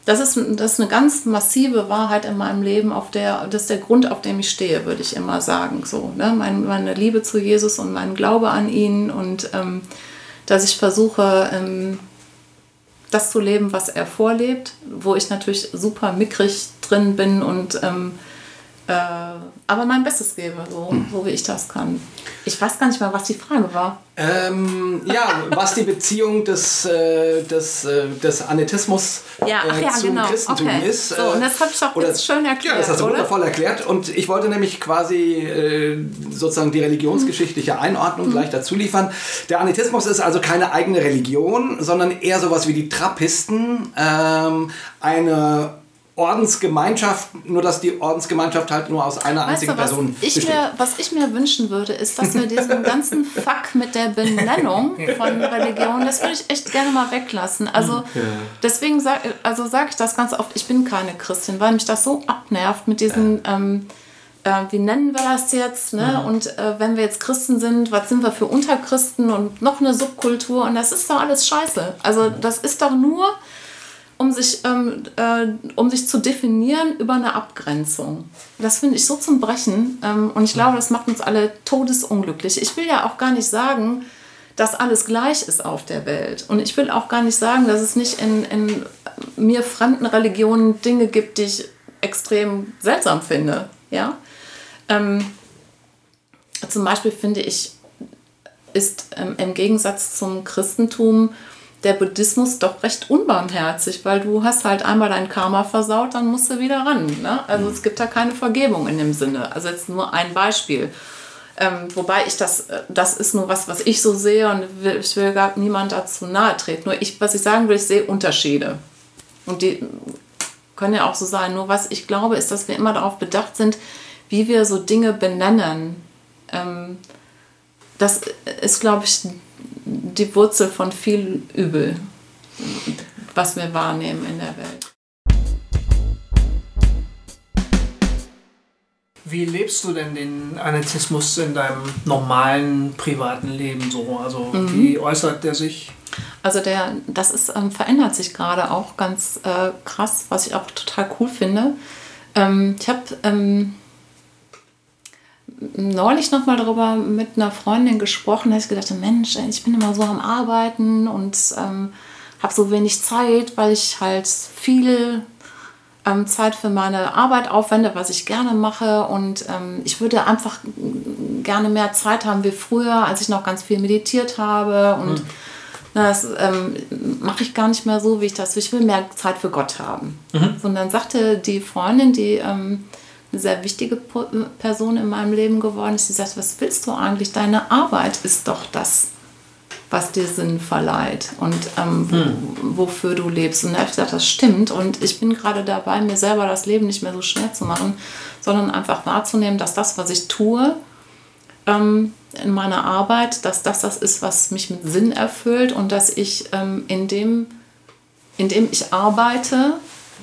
das, ist, das ist eine ganz massive Wahrheit in meinem Leben, auf der, das ist der Grund, auf dem ich stehe, würde ich immer sagen. So, ne? mein, meine Liebe zu Jesus und mein Glaube an ihn und ähm, dass ich versuche, ähm, das zu leben, was er vorlebt, wo ich natürlich super mickrig drin bin und ähm, äh, aber mein Bestes gebe, so, Hm. so wie ich das kann. Ich weiß gar nicht mehr, was die Frage war. Ähm, ja, was die Beziehung des, äh, des, äh, des Anetismus Ja, ach äh, ja, zum genau. Christentum Okay. ist. So, und das habe ich doch jetzt schön erklärt, Ja, das hast du oder? wundervoll erklärt. Und ich wollte nämlich quasi äh, sozusagen die religionsgeschichtliche Einordnung Mhm. gleich dazu liefern. Der Anetismus ist also keine eigene Religion, sondern eher sowas wie die Trappisten. Ähm, eine Ordensgemeinschaft, nur dass die Ordensgemeinschaft halt nur aus einer Weißt einzigen du, Person ich, besteht. mir, was ich mir wünschen würde, ist, dass wir diesen ganzen Fuck mit der Benennung von Religion, das würde ich echt gerne mal weglassen. Also deswegen sag, also sage ich das ganz oft, ich bin keine Christin, weil mich das so abnervt mit diesen, ähm, äh, wie nennen wir das jetzt? Ne? Und äh, wenn wir jetzt Christen sind, was sind wir für Unterchristen und noch eine Subkultur und das ist doch alles scheiße. Also das ist doch nur um sich, ähm, äh, um sich zu definieren über eine Abgrenzung. Das finde ich so zum Brechen ähm, und ich glaube, das macht uns alle todesunglücklich. Ich will ja auch gar nicht sagen, dass alles gleich ist auf der Welt. Und ich will auch gar nicht sagen, dass es nicht in, in mir fremden Religionen Dinge gibt, die ich extrem seltsam finde. Ja? Ähm, zum Beispiel finde ich, ist ähm, im Gegensatz zum Christentum der Buddhismus doch recht unbarmherzig, weil du hast halt einmal dein Karma versaut, dann musst du wieder ran. Ne? Also es gibt da keine Vergebung in dem Sinne. Also jetzt nur ein Beispiel. Ähm, wobei ich das, äh, das ist nur was, was ich so sehe und ich will gar niemand dazu nahe treten. Nur ich, was ich sagen will, ich sehe Unterschiede. Und die können ja auch so sein. Nur was ich glaube, ist, dass wir immer darauf bedacht sind, wie wir so Dinge benennen. Ähm, das ist, glaube ich, die Wurzel von viel Übel, was wir wahrnehmen in der Welt. Wie lebst du denn den Anarchismus in deinem normalen privaten Leben so? Also mhm. wie äußert der sich? Also der, das ist, ähm, verändert sich gerade auch ganz äh, krass, was ich auch total cool finde. Ähm, ich habe ähm, neulich noch mal darüber mit einer Freundin gesprochen, da ich gedacht, Mensch, ich bin immer so am Arbeiten und ähm, habe so wenig Zeit, weil ich halt viel ähm, Zeit für meine Arbeit aufwende, was ich gerne mache. Und ähm, ich würde einfach gerne mehr Zeit haben wie früher, als ich noch ganz viel meditiert habe. Und mhm. na, das ähm, mache ich gar nicht mehr so, wie ich das will. Ich will mehr Zeit für Gott haben. Mhm. Und dann sagte die Freundin, die ähm, eine sehr wichtige Person in meinem Leben geworden ist, die sagt, was willst du eigentlich? Deine Arbeit ist doch das was dir Sinn verleiht und ähm, hm. wofür du lebst. Und da habe ich gesagt, das stimmt. Und ich bin gerade dabei, mir selber das Leben nicht mehr so schwer zu machen, sondern einfach wahrzunehmen, dass das, was ich tue ähm, in meiner Arbeit, dass das das ist, was mich mit Sinn erfüllt und dass ich ähm, in, dem, in dem ich arbeite,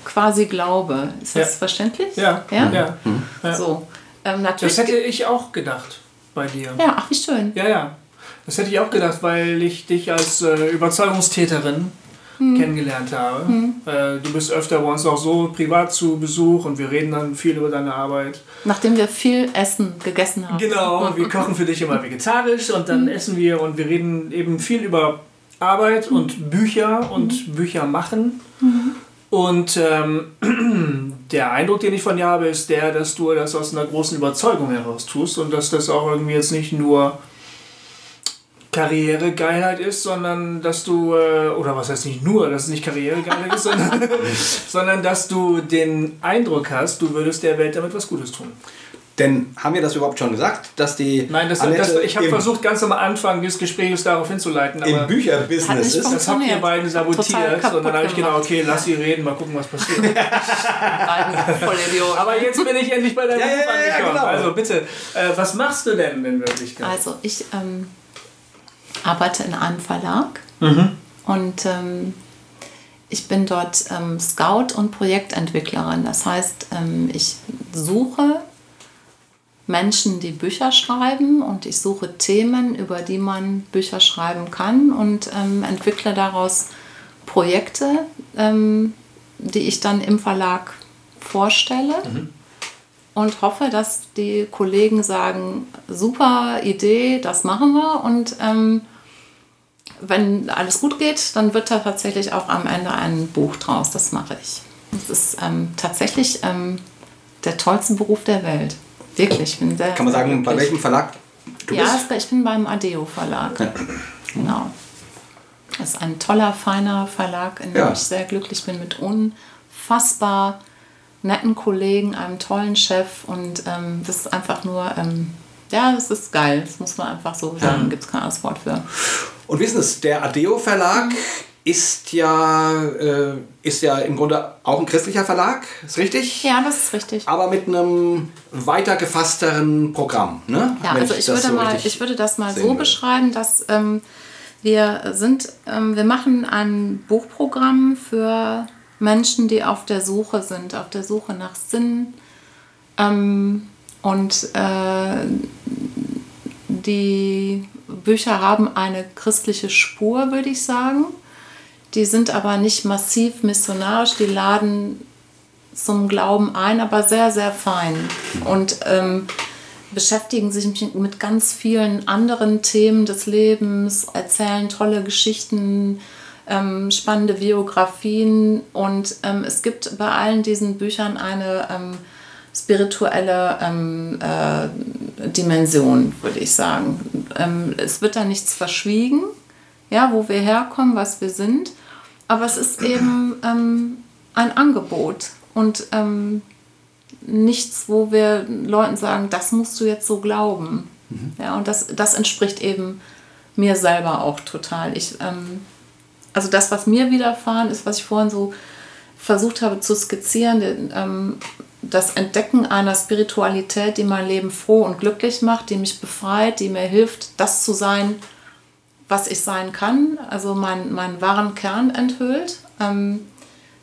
quasi glaube. Ist das ja. verständlich? Ja. Ja. ja. ja. So. Ähm, natürlich das hätte ich auch gedacht bei dir. Ja, ach, wie schön. Ja, ja. Das hätte ich auch gedacht, weil ich dich als äh, Überzeugungstäterin hm. kennengelernt habe. Hm. Äh, du bist öfter bei uns auch so privat zu Besuch und wir reden dann viel über deine Arbeit. Nachdem wir viel Essen gegessen haben. Genau, wir kochen für dich immer vegetarisch und dann hm. essen wir und wir reden eben viel über Arbeit hm. und Bücher und hm. Bücher machen. Und ähm, der Eindruck, den ich von dir habe, ist der, dass du das aus einer großen Überzeugung heraus tust und dass das auch irgendwie jetzt nicht nur Karrieregeilheit ist, sondern dass du, äh, oder was heißt nicht nur, dass es nicht Karrieregeilheit ist, sondern, sondern dass du den Eindruck hast, du würdest der Welt damit was Gutes tun. Denn haben wir das überhaupt schon gesagt, dass die. Nein, das, das, ich habe versucht, ganz am Anfang des Gesprächs darauf hinzuleiten. Aber Im Bücherbusiness ist das. habt ihr beiden sabotiert. Und dann habe ich genau, okay, lass sie reden, mal gucken, was passiert. aber jetzt bin ich endlich bei deinem ja, ja, ja, angekommen. Genau. Also bitte, äh, was machst du denn in Wirklichkeit? Also ich. Ähm arbeite in einem Verlag mhm. und ähm, ich bin dort ähm, Scout und Projektentwicklerin. Das heißt, ähm, ich suche Menschen, die Bücher schreiben und ich suche Themen, über die man Bücher schreiben kann und ähm, entwickle daraus Projekte, ähm, die ich dann im Verlag vorstelle. Mhm und hoffe, dass die Kollegen sagen, super Idee, das machen wir. Und ähm, wenn alles gut geht, dann wird da tatsächlich auch am Ende ein Buch draus. Das mache ich. Das ist ähm, tatsächlich ähm, der tollste Beruf der Welt. Wirklich. Sehr, Kann man sagen, bei welchem Verlag du ja, bist? Ja, ich bin beim Adeo Verlag. Ja. Genau. Das ist ein toller, feiner Verlag, in dem ja. ich sehr glücklich bin mit unfassbar netten Kollegen, einem tollen Chef und ähm, das ist einfach nur, ähm, ja, das ist geil. Das muss man einfach so sagen. Ja. Gibt es kein anderes Wort für. Und wissen Sie, der Adeo Verlag ist ja, äh, ist ja im Grunde auch ein christlicher Verlag, ist richtig? Ja, das ist richtig. Aber mit einem weiter gefassteren Programm, ne? Ja, Wenn also ich, ich würde, so mal, ich würde das mal so beschreiben, dass ähm, wir sind, ähm, wir machen ein Buchprogramm für Menschen, die auf der Suche sind, auf der Suche nach Sinn. Ähm, und äh, die Bücher haben eine christliche Spur, würde ich sagen. Die sind aber nicht massiv missionarisch, die laden zum Glauben ein, aber sehr, sehr fein. Und ähm, beschäftigen sich mit ganz vielen anderen Themen des Lebens, erzählen tolle Geschichten, ähm, spannende Biografien und ähm, es gibt bei allen diesen Büchern eine ähm, spirituelle ähm, äh, Dimension, würde ich sagen. Ähm, es wird da nichts verschwiegen, ja, wo wir herkommen, was wir sind, aber es ist eben ähm, ein Angebot und nichts, wo wir Leuten sagen, das musst du jetzt so glauben. Mhm. Ja, und das, das entspricht eben mir selber auch total. Ich ähm, also das, was mir widerfahren ist, was ich vorhin so versucht habe zu skizzieren, den, ähm, das Entdecken einer Spiritualität, die mein Leben froh und glücklich macht, die mich befreit, die mir hilft, das zu sein, was ich sein kann, also mein, meinen wahren Kern enthüllt. Ähm,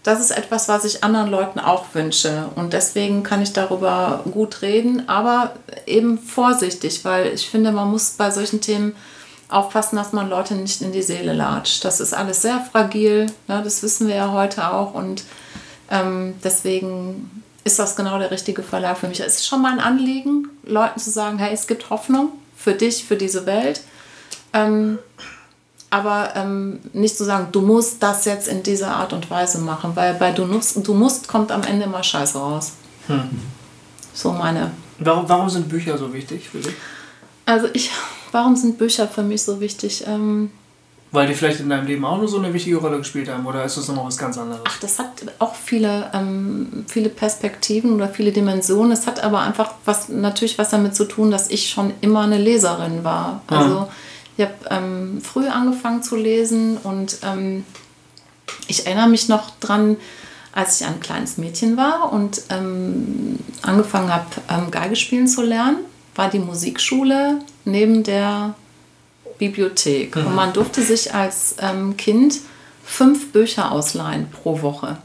das ist etwas, was ich anderen Leuten auch wünsche. Und deswegen kann ich darüber gut reden, aber eben vorsichtig, weil ich finde, man muss bei solchen Themen aufpassen, dass man Leute nicht in die Seele latscht. Das ist alles sehr fragil, ne? das wissen wir ja heute auch. Und ähm, deswegen ist das genau der richtige Verlag für mich. Es ist schon mein Anliegen, Leuten zu sagen, hey, es gibt Hoffnung für dich, für diese Welt. Ähm, aber ähm, nicht zu sagen, du musst das jetzt in dieser Art und Weise machen, weil bei du, musst, du musst kommt am Ende immer Scheiße raus. Hm. So meine. Warum, warum sind Bücher so wichtig für dich? Also ich, warum sind Bücher für mich so wichtig? Ähm, weil die vielleicht in deinem Leben auch nur so eine wichtige Rolle gespielt haben oder ist das nochmal was ganz anderes? Ach, das hat auch viele, ähm, viele Perspektiven oder viele Dimensionen. Es hat aber einfach was natürlich was damit zu tun, dass ich schon immer eine Leserin war. Also ja. Ich habe ähm, früh angefangen zu lesen und ähm, ich erinnere mich noch dran, als ich ein kleines Mädchen war und ähm, angefangen habe, ähm, Geige spielen zu lernen, war die Musikschule neben der Bibliothek. Mhm. Und man durfte sich als ähm, Kind fünf Bücher ausleihen pro Woche.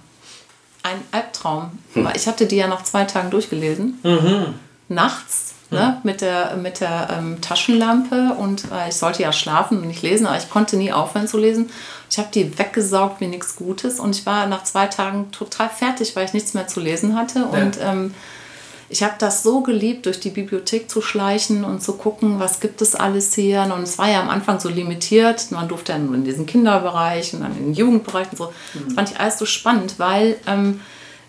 Ein Albtraum. Mhm. Ich hatte die ja nach zwei Tagen durchgelesen. Mhm. Nachts ne, mit der, mit der ähm, Taschenlampe und äh, ich sollte ja schlafen und nicht lesen, aber ich konnte nie aufhören zu lesen. Ich habe die weggesaugt wie nichts Gutes und ich war nach zwei Tagen total fertig, weil ich nichts mehr zu lesen hatte. Ja. Und ähm, ich habe das so geliebt, durch die Bibliothek zu schleichen und zu gucken, was gibt es alles hier. Und es war ja am Anfang so limitiert. Man durfte dann in diesen Kinderbereich und dann in den Jugendbereich und so. Mhm. Das fand ich alles so spannend, weil ähm,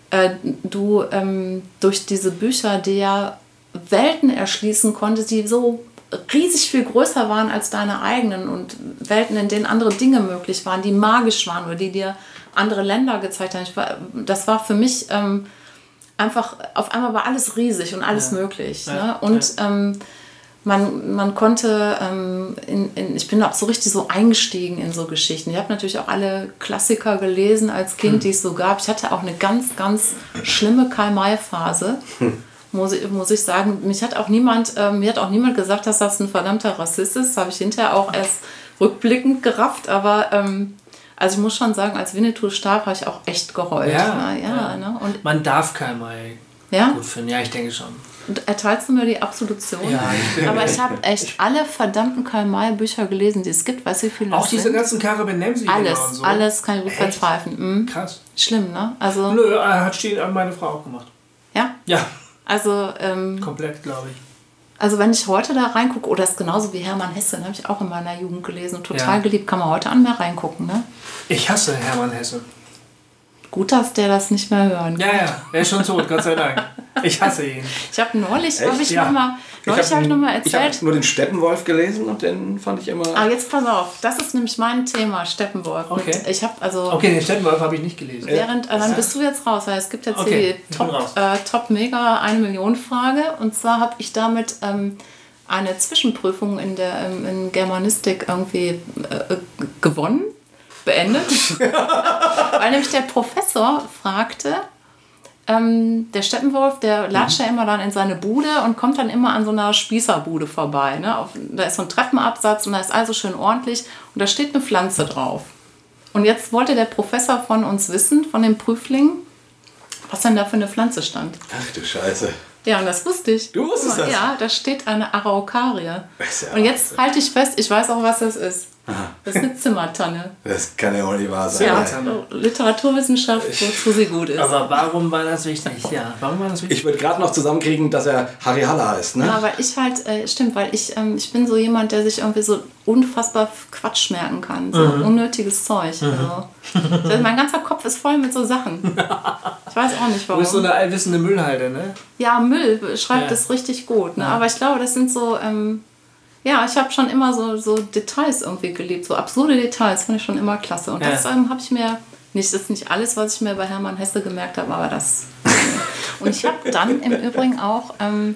äh, du ähm, durch diese Bücher dir Welten erschließen konntest, die so riesig viel größer waren als deine eigenen und Welten, in denen andere Dinge möglich waren, die magisch waren oder die dir andere Länder gezeigt haben. War, das war für mich... Ähm, einfach, auf einmal war alles riesig und alles ja. möglich. Ja. Ne? Und ja. ähm, man, man konnte, ähm, in, in, ich bin auch so richtig so eingestiegen in so Geschichten. Ich habe natürlich auch alle Klassiker gelesen als Kind, hm. die es so gab. Ich hatte auch eine ganz, ganz schlimme Karl-May-Phase. Hm. Muss ich, muss ich sagen, mich hat auch niemand, äh, mir hat auch niemand gesagt, dass das ein verdammter Rassist ist. Das habe ich hinterher auch erst rückblickend gerafft, aber ähm, also ich muss schon sagen, als Winnetou starb, habe ich auch echt geheult. Ja, ne? ja, ja. Ne? Und Man darf Karl ja? gut finden, ja, ich denke schon. Und erteilst du mir die Absolution? Ja, ich Aber ich habe echt alle verdammten Karl May Bücher gelesen, die es gibt. Weißt du, wie viele Auch diese sind? ganzen Karre Nemsi Alles, so. alles kann ich gut verzweifeln. Mhm. Krass. Schlimm, ne? Also, Nö, hat meine Frau auch gemacht. Ja? Ja. Also, ähm, Komplett, glaube ich. Also wenn ich heute da reingucke, oder ist genauso wie Hermann Hesse, den habe ich auch in meiner Jugend gelesen und total ja. geliebt, kann man heute an mehr reingucken. Ne? Ich hasse Hermann Hesse. Gut, dass der das nicht mehr hören kann. Ja, ja, er ist schon tot, Gott sei Dank. Ich hasse ihn. Ich habe neulich, habe ich ja. nochmal hab noch erzählt. Ich habe nur den Steppenwolf gelesen und den fand ich immer... Ah, jetzt pass auf, das ist nämlich mein Thema, Steppenwolf. Okay. Und ich habe also... Okay, den Steppenwolf habe ich nicht gelesen. Während, äh, dann bist du jetzt raus, weil es gibt jetzt okay, die Top, äh, Top Mega 1 Million Frage und zwar habe ich damit... Ähm, eine Zwischenprüfung in der ähm, in Germanistik irgendwie äh, gewonnen, beendet, weil nämlich der Professor fragte, ähm, der Steppenwolf, der latscht ja immer dann in seine Bude und kommt dann immer an so einer Spießerbude vorbei. Ne? Auf, da ist so ein Treppenabsatz und da ist also schön ordentlich und da steht eine Pflanze drauf. Und jetzt wollte der Professor von uns wissen, von dem Prüfling, was denn da für eine Pflanze stand. Ach du Scheiße. Ja, und das wusste ich. Du wusstest das? Ja, da steht eine Araukarie. Ja und jetzt halte ich fest, ich weiß auch, was das ist. Aha. Das ist eine Zimmertanne. Das kann ja auch nicht wahr sein. Ja, Literaturwissenschaft, wozu sie gut ist. Aber warum war das wichtig? Ja, warum war das wichtig? Ich würde gerade noch zusammenkriegen, dass er Harry Haller heißt, ne? Ja, weil ich halt, äh, stimmt, weil ich, ähm, ich bin so jemand, der sich irgendwie so unfassbar Quatsch merken kann. So mhm. unnötiges Zeug. Mhm. Also. mein ganzer Kopf ist voll mit so Sachen. Ich weiß auch nicht warum. Du bist so eine allwissende Müllhalde, ne? Ja, Müll schreibt ja. richtig gut. Ne? Ja. Aber ich glaube, das sind so. Ähm, ja, ich habe schon immer so, so Details irgendwie geliebt, so absurde Details fand ich schon immer klasse. Und ja. das ähm, habe ich mir, nicht, das ist nicht alles, was ich mir bei Hermann Hesse gemerkt habe, aber das. und ich habe dann im Übrigen auch, ähm,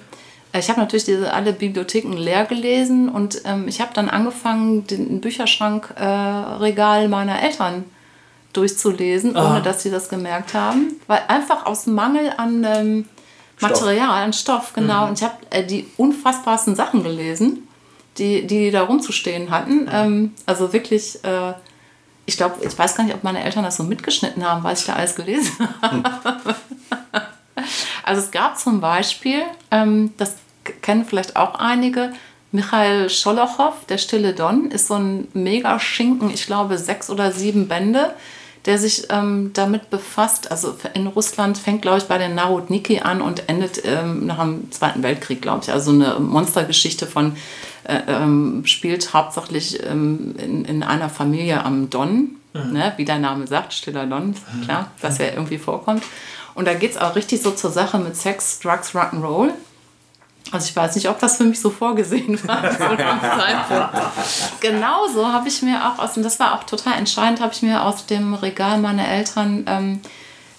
ich habe natürlich diese alle Bibliotheken leer gelesen und ähm, ich habe dann angefangen, den Bücherschrankregal äh, meiner Eltern durchzulesen, ohne Aha. dass sie das gemerkt haben. Weil einfach aus Mangel an ähm. Material, an Stoff, genau. Mhm. Und ich habe äh, die unfassbarsten Sachen gelesen, die, die da rumzustehen hatten. Ähm, also wirklich, äh, ich glaube, ich weiß gar nicht, ob meine Eltern das so mitgeschnitten haben, was ich da alles gelesen habe. Also es gab zum Beispiel, ähm, das kennen vielleicht auch einige, Michael Scholochow, der Stille Don, ist so ein Mega-Schinken, ich glaube sechs oder sieben Bände, der sich ähm, damit befasst. Also in Russland fängt, glaube ich, bei den Narodniki an und endet ähm, nach dem Zweiten Weltkrieg, glaube ich. Also eine Monstergeschichte von, ähm, spielt hauptsächlich ähm, in, in einer Familie am Don, ne, wie der Name sagt, Stiller Don, ist klar, dass er irgendwie vorkommt. Und da geht es auch richtig so zur Sache mit Sex, Drugs, Rock'n'Roll. Also ich weiß nicht, ob das für mich so vorgesehen war Zeitpunkt. Genauso habe ich mir auch aus, und das war auch total entscheidend, habe ich mir aus dem Regal meiner Eltern ähm,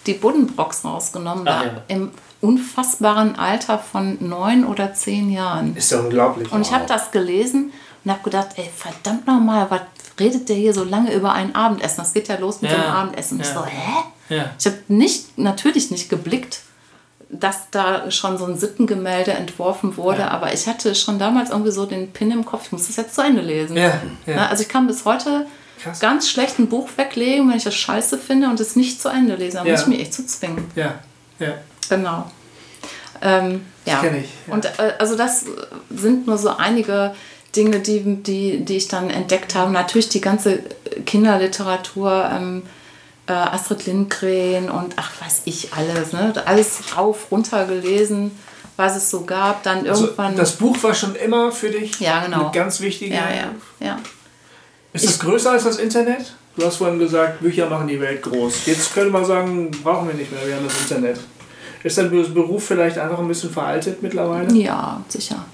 die Buddenbrocks rausgenommen. Ach ja. Im unfassbaren Alter von neun oder zehn Jahren. Ist ja unglaublich. Und ich habe das gelesen und habe gedacht, ey, verdammt nochmal, was redet der hier so lange über ein Abendessen? Das geht ja los mit Ja, dem Abendessen. Und ich ja. so, hä? Ja. Ich habe nicht, natürlich nicht geblickt, dass da schon so ein Sittengemälde entworfen wurde, aber ich hatte schon damals irgendwie so den Pin im Kopf, ich muss das jetzt zu Ende lesen. Ja, ja. Na, Also ich kann bis heute Krass. ganz schlecht ein Buch weglegen, wenn ich das scheiße finde und es nicht zu Ende lese. Da Ja. muss ich mich echt zu zwingen. Ja, ja. Genau. Ähm, ja. kenn ich, ja. Und äh, also das sind nur so einige Dinge, die, die, die ich dann entdeckt habe. Natürlich die ganze Kinderliteratur, ähm, äh, Astrid Lindgren und ach, weiß ich alles. Ne? Alles rauf, runter gelesen, was es so gab. Dann Also, irgendwann. das Buch war schon immer für dich Ja, genau. eine ganz wichtige. ja, ja, ja. Ist es größer als das Internet? Du hast vorhin gesagt, Bücher machen die Welt groß. Jetzt könnte man sagen, brauchen wir nicht mehr, wir haben das Internet. Ist dein Beruf vielleicht einfach ein bisschen veraltet mittlerweile? Ja, sicher.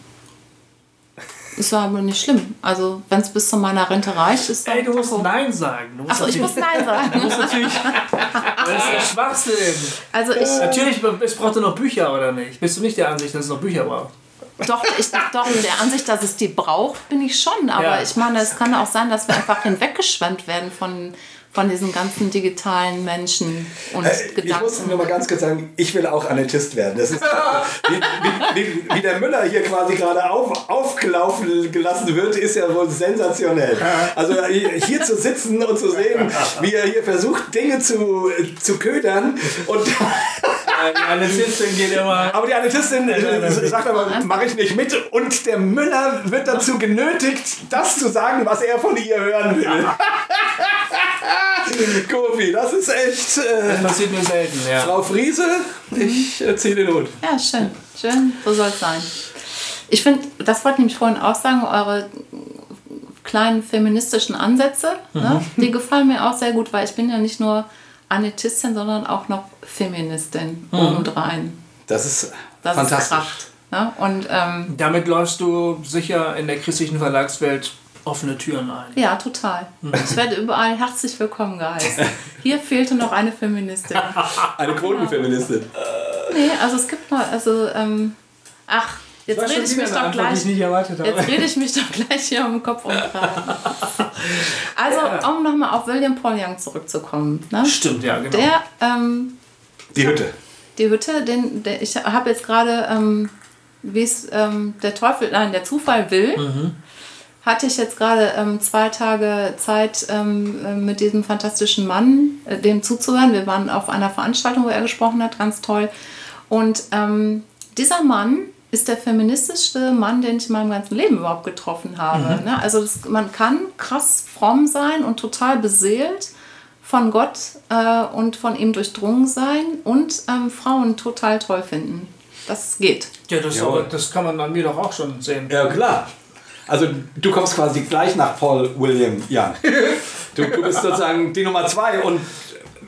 Ist aber nicht schlimm. Also, wenn es bis zu meiner Rente reicht, ist Ey, du musst Tacho. Nein sagen. Achso, ich muss Nein sagen. Du musst natürlich. Das ist ja Schwachsinn. Also ich, Natürlich, es braucht noch Bücher, oder nicht? Bist du nicht der Ansicht, dass es noch Bücher braucht? Doch, ich doch der Ansicht, dass es die braucht, bin ich schon. Aber Ja. ich meine, es kann auch sein, dass wir einfach hinweggeschwemmt werden von, von diesen ganzen digitalen Menschen und Äh, Ich muss Gedanken. nur mal ganz kurz sagen, ich will auch Anarchist werden. Das ist wie, wie, wie, wie der Müller hier quasi gerade auf, aufgelaufen gelassen wird, ist ja wohl sensationell. Also hier zu sitzen und zu sehen, wie er hier versucht, Dinge zu, zu ködern. Und, Die Anästhesistin geht immer. aber die Anarchistin äh, sagt aber, mache ich nicht mit. Und der Müller wird dazu genötigt, das zu sagen, was er von ihr hören will. Kofi, das ist echt... Äh, Das passiert mir selten, ja. Frau Friese, ich äh, ziehe den Hut. Ja, schön. Schön, so soll es sein. Ich finde, das wollte ich nämlich vorhin auch sagen, eure kleinen feministischen Ansätze, ne, Mhm. die gefallen mir auch sehr gut, weil ich bin ja nicht nur Annetistin, sondern auch noch Feministin Mhm. obendrein. Das ist Das fantastisch. ist Kraft. Ne? Und ähm, Damit läufst du sicher in der christlichen Verlagswelt offene Türen ein. ja, total. Mhm. Ich werde überall herzlich willkommen geheißen. Hier fehlte noch eine Feministin. Eine Quotenfeministin. Nee, also es gibt mal, also, ähm, ach, jetzt rede ich mich doch gleich. ich nicht erwartet habe. Jetzt rede ich mich doch gleich hier um Kopf und Also, um nochmal auf William Paul Young zurückzukommen. Ne? Stimmt, ja, genau. Der, ähm, Die Hütte. die Hütte, den, der, ich habe jetzt gerade, ähm, wie es ähm, der Teufel, nein, der Zufall will, hatte ich jetzt gerade ähm, zwei Tage Zeit, ähm, äh, mit diesem fantastischen Mann, äh, dem zuzuhören. Wir waren auf einer Veranstaltung, wo er gesprochen hat, ganz toll. Und ähm, dieser Mann ist der feministischste Mann, den ich in meinem ganzen Leben überhaupt getroffen habe. Ne? Also das, man kann krass fromm sein und total beseelt von Gott äh, und von ihm durchdrungen sein und ähm, Frauen total toll finden. Das geht. ja, das, aber, das kann man an mir doch auch schon sehen. Ja, klar. Also du kommst quasi gleich nach Paul William Young. Du, du bist sozusagen die Nummer zwei und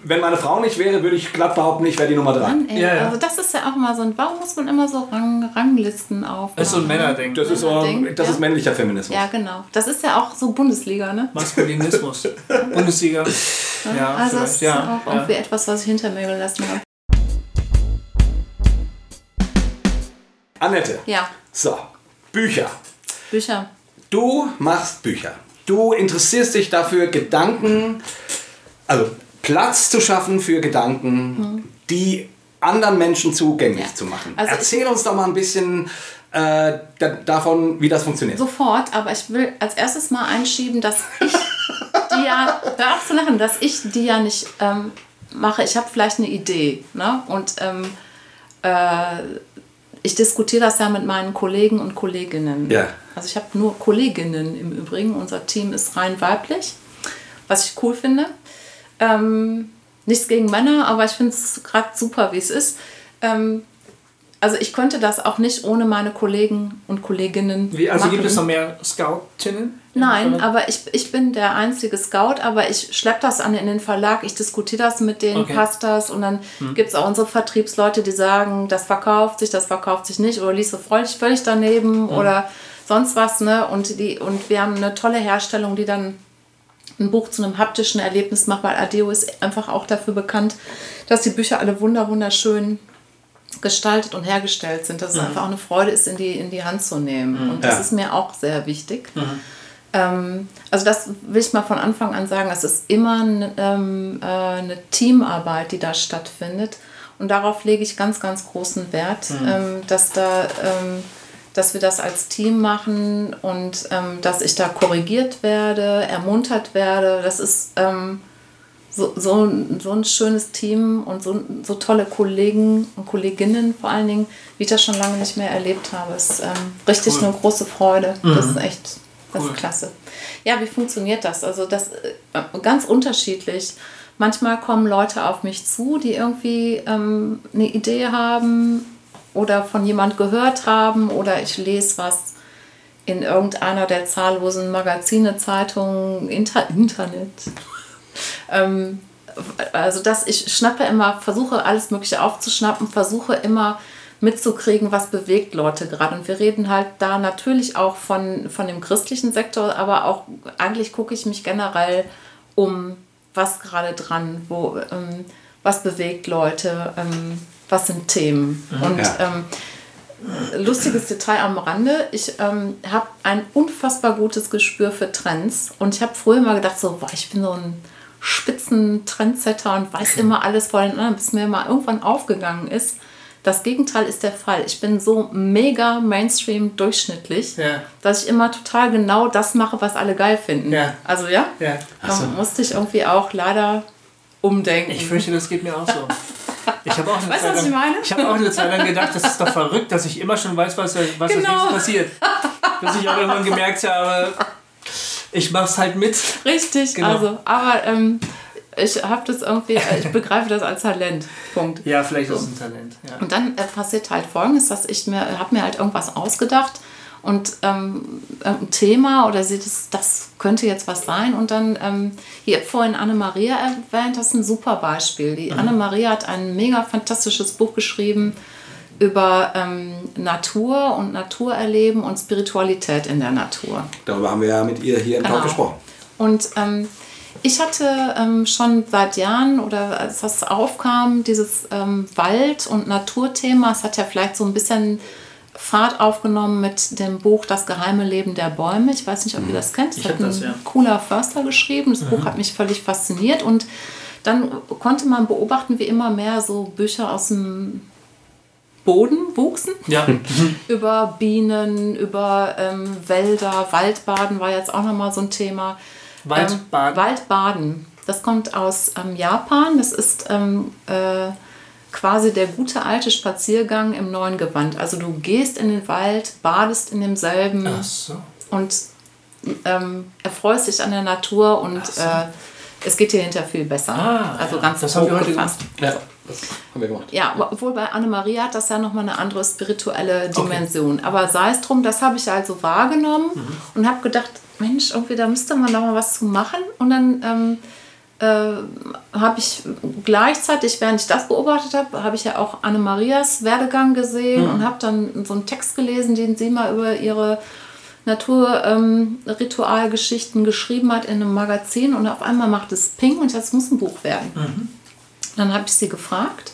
wenn meine Frau nicht wäre, würde ich glatt behaupten, ich wäre die Nummer drei. Mann, ey, Ja, ja. Also das ist ja auch mal so ein, warum muss man immer so Rang, Ranglisten auf? Das ist so ein Männerding. Das ist, so, das ja. ist männlicher Feminismus. Ja, genau. Das ist ja auch so Bundesliga, ne? Maskulinismus. Bundesliga. Ja, also vielleicht. das ist Ja, auch ja. irgendwie etwas, was ich hinter mir gelassen habe. Annette. Ja, So, Bücher. Bücher. Du machst Bücher. Du interessierst dich dafür, Gedanken, also Platz zu schaffen für Gedanken, die anderen Menschen zugänglich Ja. zu machen. Also Erzähl uns doch mal ein bisschen äh, da, davon, wie das funktioniert. Sofort, aber ich will als erstes mal einschieben, dass ich die ja, hör auf zu lachen, dass ich die ja nicht ähm, mache. Ich habe vielleicht eine Idee. Ne? Und ähm, äh, ich diskutiere das ja mit meinen Kollegen und Kolleginnen. Ja. Also ich habe nur Kolleginnen im Übrigen. Unser Team ist rein weiblich, was ich cool finde. Ähm, nichts gegen Männer, aber ich finde es gerade super, wie es ist. Ähm, also ich könnte das auch nicht ohne meine Kollegen und Kolleginnen Wie, also gibt machen. es noch mehr Scoutinnen? Nein, aber ich, ich bin der einzige Scout, aber ich schleppe das an in den Verlag, ich diskutiere das mit denen, Okay. passt das und dann gibt es auch unsere Vertriebsleute, die sagen, das verkauft sich, das verkauft sich nicht oder liest du völlig, völlig daneben oder sonst was. Ne? Und, die, und wir haben eine tolle Herstellung, die dann ein Buch zu einem haptischen Erlebnis macht, weil Adeo ist einfach auch dafür bekannt, dass die Bücher alle wunder wunderschön gestaltet und hergestellt sind, dass es einfach auch eine Freude ist, in die, in die Hand zu nehmen. Und das Ja. ist mir auch sehr wichtig. Ähm, also das will ich mal von Anfang an sagen, es ist immer eine, ähm, äh, eine Teamarbeit, die da stattfindet. Und darauf lege ich ganz, ganz großen Wert, ähm, dass, da, ähm, dass wir das als Team machen und ähm, dass ich da korrigiert werde, ermuntert werde. Das ist ähm, so, so, ein- so ein schönes Team und so, so tolle Kollegen und Kolleginnen vor allen Dingen, wie ich das schon lange nicht mehr erlebt habe. Es ist ähm, richtig Cool. eine große Freude. Das ist echt, das Cool. ist klasse. Ja, wie funktioniert das? Also das äh, ganz unterschiedlich. Manchmal kommen Leute auf mich zu, die irgendwie ähm, eine Idee haben oder von jemand gehört haben oder ich lese was in irgendeiner der zahllosen Magazine, Zeitungen, Inter Internet. Ähm, also dass ich schnappe immer, versuche alles Mögliche aufzuschnappen, versuche immer mitzukriegen, was bewegt Leute gerade. Und wir reden halt da natürlich auch von, von dem christlichen Sektor, aber auch eigentlich gucke ich mich generell um, was gerade dran, wo, ähm, was bewegt Leute, ähm, was sind Themen. Und Ja. ähm, lustiges Detail am Rande. Ich ähm, habe ein unfassbar gutes Gespür für Trends. Und ich habe früher mal gedacht, so, boah, ich bin so ein spitzen Trendsetter und weiß immer alles vor den anderen, bis mir mal irgendwann aufgegangen ist. Das Gegenteil ist der Fall. Ich bin so mega Mainstream durchschnittlich, Ja. dass ich immer total genau das mache, was alle geil finden. Ja. Also ja, Ja. da musste ich irgendwie auch leider umdenken. Ich fürchte, das geht mir auch so. Ich habe auch eine Weißt du, Zeit was ich lang- meine? Ich habe auch eine Zeit lang gedacht, das ist doch verrückt, dass ich immer schon weiß, was, was Genau. als nächstes passiert. Bis ich auch irgendwann gemerkt habe, ich mach's halt mit. Richtig, Genau. also, aber ähm, ich habe das irgendwie, äh, ich begreife das als Talent. Punkt. Ja, vielleicht ist es ein Talent. Ja. Und dann äh, passiert halt folgendes, dass ich mir, habe mir halt irgendwas ausgedacht und ähm, ein Thema oder sie, das, das könnte jetzt was sein. Und dann, ähm, habt vorhin Anne-Maria erwähnt, das ist ein super Beispiel. Die Anne-Maria hat ein mega fantastisches Buch geschrieben über ähm, Natur und Naturerleben und Spiritualität in der Natur. Darüber haben wir ja mit ihr hier im Talk Genau. gesprochen. Und ähm, ich hatte ähm, schon seit Jahren oder als das aufkam, dieses ähm, Wald- und Naturthema, es hat ja vielleicht so ein bisschen Fahrt aufgenommen mit dem Buch Das geheime Leben der Bäume. Ich weiß nicht, ob ihr das kennt. Das Ich hat das, ein ja. cooler Förster geschrieben. Das Buch hat mich völlig fasziniert und dann konnte man beobachten, wie immer mehr so Bücher aus dem Boden wuchsen Ja. über Bienen, über ähm, Wälder, Waldbaden war jetzt auch nochmal so ein Thema. Waldbaden. Ähm, Waldbaden. Das kommt aus ähm, Japan. Das ist ähm, äh, quasi der gute alte Spaziergang im neuen Gewand. Also du gehst in den Wald, badest in demselben so. und ähm, erfreust dich an der Natur und so. äh, es geht dir hinterher viel besser. Ah, also ja. ganz Das haben wir heute gefasst. Ja, das haben wir gemacht. Ja, obwohl bei Annemarie hat das ja nochmal eine andere spirituelle Dimension. Aber sei es drum, das habe ich also wahrgenommen und habe gedacht, Mensch, irgendwie da müsste man da mal was zu machen. Und dann ähm, äh, habe ich gleichzeitig, während ich das beobachtet habe, habe ich ja auch Annemarias Werdegang gesehen und habe dann so einen Text gelesen, den sie mal über ihre Naturritualgeschichten geschrieben hat in einem Magazin und auf einmal macht es Ping und das muss ein Buch werden. Dann habe ich sie gefragt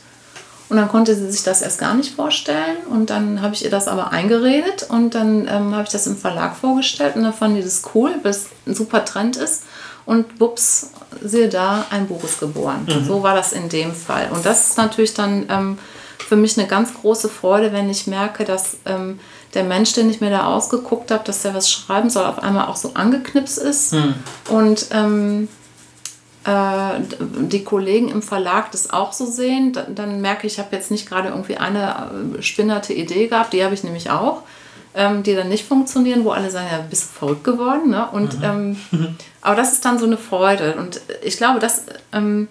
und dann konnte sie sich das erst gar nicht vorstellen und dann habe ich ihr das aber eingeredet und dann ähm, habe ich das im Verlag vorgestellt und dann fanden die das cool, weil es ein super Trend ist und bups, siehe da, ein Buch ist geboren. Mhm. So war das in dem Fall. Und das ist natürlich dann ähm, für mich eine ganz große Freude, wenn ich merke, dass ähm, der Mensch, den ich mir da ausgeguckt habe, dass der was schreiben soll, auf einmal auch so angeknipst ist. Mhm. Und ähm, äh, die Kollegen im Verlag das auch so sehen, dann, dann merke ich, ich habe jetzt nicht gerade irgendwie eine äh, spinnerte Idee gehabt, die habe ich nämlich auch ähm, die dann nicht funktionieren, wo alle sagen, ja, bist du verrückt geworden. Ne? Und, mhm. ähm, aber das ist dann so eine Freude. Und ich glaube, das, ähm,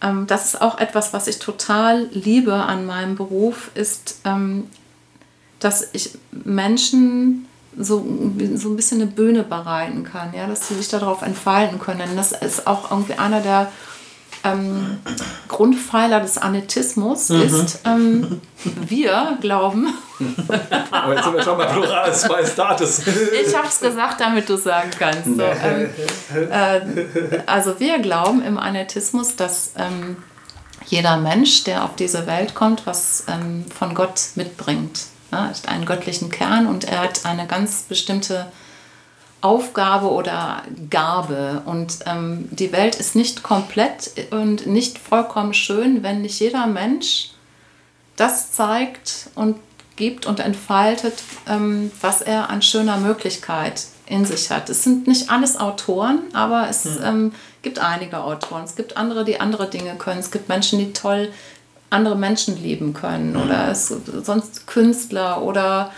ähm, das ist auch etwas, was ich total liebe an meinem Beruf, ist, ähm, dass ich Menschen so, so ein bisschen eine Bühne bereiten kann, ja, dass sie sich darauf entfalten können. Das ist auch irgendwie einer der ähm, Grundpfeiler des Anetismus mhm. ist, ähm, wir glauben. Aber jetzt sind wir schon mal plurales Majestatis. ich habe es gesagt, damit du sagen kannst. So, ähm, äh, also wir glauben im Anetismus, dass ähm, jeder Mensch, der auf diese Welt kommt, was ähm, von Gott mitbringt. Ja, hat einen göttlichen Kern und er hat eine ganz bestimmte Aufgabe oder Gabe. Und ähm, die Welt ist nicht komplett und nicht vollkommen schön, wenn nicht jeder Mensch das zeigt und gibt und entfaltet, ähm, was er an schöner Möglichkeit in sich hat. Es sind nicht alles Autoren, aber es hm. ähm, gibt einige Autoren. Es gibt andere, die andere Dinge können. Es gibt Menschen, die toll andere Menschen lieben können. Hm. Oder es, sonst Künstler oder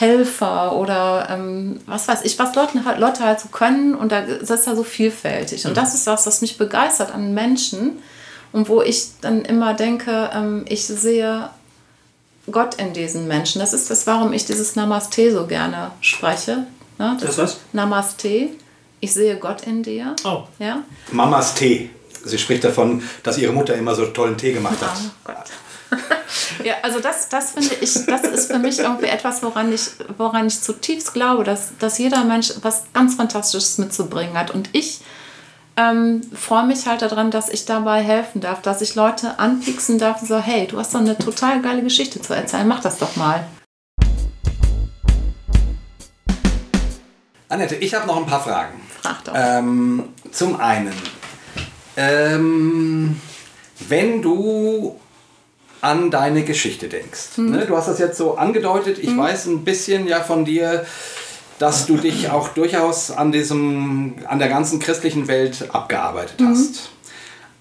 Helfer oder ähm, was weiß ich, was Leute, Leute halt so können und da, ist ja so vielfältig. Und das ist das, was mich begeistert an Menschen und wo ich dann immer denke, ähm, ich sehe Gott in diesen Menschen. Das ist das, warum ich dieses Namaste so gerne spreche. Ne? Das, das was? Namaste. Ich sehe Gott in dir. Oh. Ja? Mamas Tee. Sie spricht davon, dass ihre Mutter immer so tollen Tee gemacht hat. Oh Gott. ja, also das, das finde ich, das ist für mich irgendwie etwas, woran ich, woran ich zutiefst glaube, dass, dass jeder Mensch was ganz Fantastisches mitzubringen hat. Und ich ähm, freue mich halt daran, dass ich dabei helfen darf, dass ich Leute anpixen darf und so, hey, du hast doch eine total geile Geschichte zu erzählen, mach das doch mal. Annette, ich habe noch ein paar Fragen. Frag doch. Ähm, zum einen, ähm, wenn du an deine Geschichte denkst. Mhm. Ne? Du hast das jetzt so angedeutet. Ich mhm. weiß ein bisschen ja von dir, dass du dich auch durchaus an diesem, an der ganzen christlichen Welt abgearbeitet mhm. hast.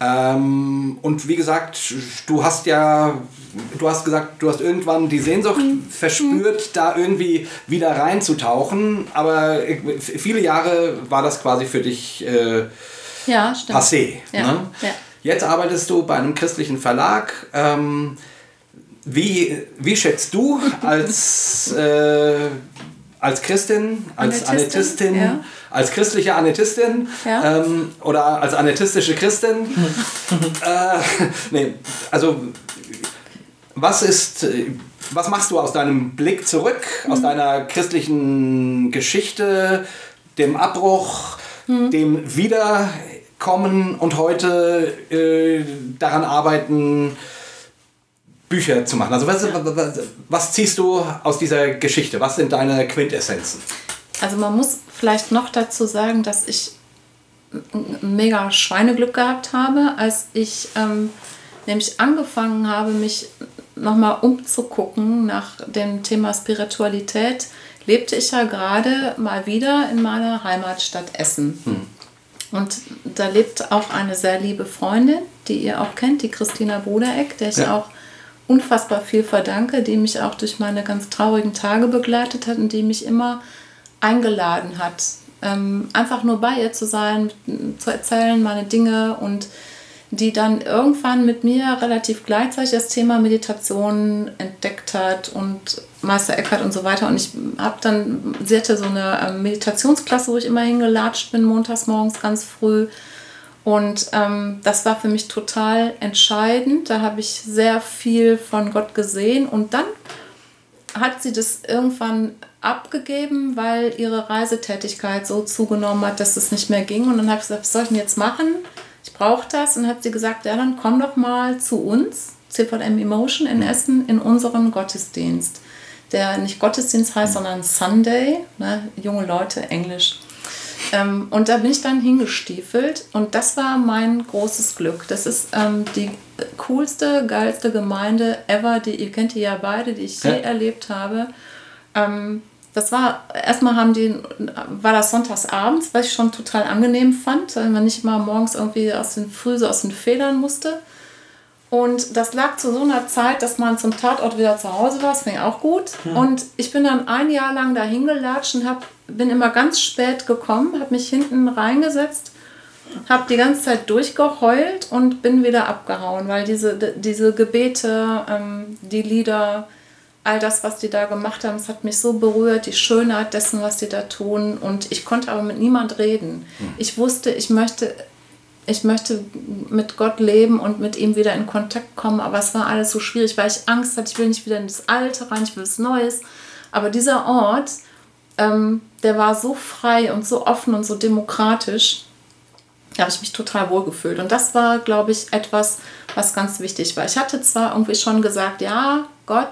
Ähm, und wie gesagt, du hast ja, du hast gesagt, du hast irgendwann die Sehnsucht mhm. verspürt, da irgendwie wieder reinzutauchen. Aber viele Jahre war das quasi für dich äh, ja, passé. Ja. Ne? Ja. Jetzt arbeitest du bei einem christlichen Verlag. Ähm, wie, wie schätzt du als, äh, als Christin, als Anätistin, ja. als christliche Anätistin ja. ähm, oder als anätistische Christin? äh, nee, also was ist, was machst du aus deinem Blick zurück, mhm. aus deiner christlichen Geschichte, dem Abbruch, mhm. dem Wieder kommen und heute äh, daran arbeiten, Bücher zu machen. Also was, was, was, ziehst du aus dieser Geschichte? Was sind deine Quintessenzen? Also man muss vielleicht noch dazu sagen, dass ich mega Schweineglück gehabt habe, als ich ähm, nämlich angefangen habe, mich nochmal umzugucken nach dem Thema Spiritualität, lebte ich ja gerade mal wieder in meiner Heimatstadt Essen. Hm. Und da lebt auch eine sehr liebe Freundin, die ihr auch kennt, die Christina Brudereck, der ich ja. auch unfassbar viel verdanke, die mich auch durch meine ganz traurigen Tage begleitet hat und die mich immer eingeladen hat, ähm, einfach nur bei ihr zu sein, zu erzählen, meine Dinge und die dann irgendwann mit mir relativ gleichzeitig das Thema Meditation entdeckt hat und Meister Eckhart und so weiter. Und ich habe dann, sie hatte so eine ähm, Meditationsklasse, wo ich immer hingelatscht bin, montags morgens ganz früh. Und ähm, das war für mich total entscheidend. Da habe ich sehr viel von Gott gesehen. Und dann hat sie das irgendwann abgegeben, weil ihre Reisetätigkeit so zugenommen hat, dass es nicht mehr ging. Und dann habe ich gesagt, was soll ich denn jetzt machen? Ich brauche das. Und hat sie gesagt, ja, dann komm doch mal zu uns, CVM Emotion in Essen, in unseren Gottesdienst der nicht Gottesdienst heißt, sondern Sunday, ne, junge Leute, Englisch. Ähm, und da bin ich dann hingestiefelt und das war mein großes Glück. Das ist ähm, die coolste, geilste Gemeinde ever, die ihr kennt die ja beide, die ich je ja. erlebt habe. Ähm, das war, erstmal haben die, war das sonntags abends, was ich schon total angenehm fand, weil man nicht mal morgens irgendwie aus den früh so aus den Federn musste. Und das lag zu so einer Zeit, dass man zum Tatort wieder zu Hause war. Das fing auch gut. Hm. Und ich bin dann ein Jahr lang dahin gelatscht und hab, bin immer ganz spät gekommen, habe mich hinten reingesetzt, habe die ganze Zeit durchgeheult und bin wieder abgehauen, weil diese, diese Gebete, ähm, die Lieder, all das, was die da gemacht haben, es hat mich so berührt, die Schönheit dessen, was die da tun. Und ich konnte aber mit niemand reden. Hm. Ich wusste, ich möchte ich möchte mit Gott leben und mit ihm wieder in Kontakt kommen, aber es war alles so schwierig, weil ich Angst hatte, ich will nicht wieder in das Alte rein, ich will was Neues. Aber dieser Ort, ähm, der war so frei und so offen und so demokratisch, da habe ich mich total wohl gefühlt. Und das war, glaube ich, etwas, was ganz wichtig war. Ich hatte zwar irgendwie schon gesagt, ja, Gott,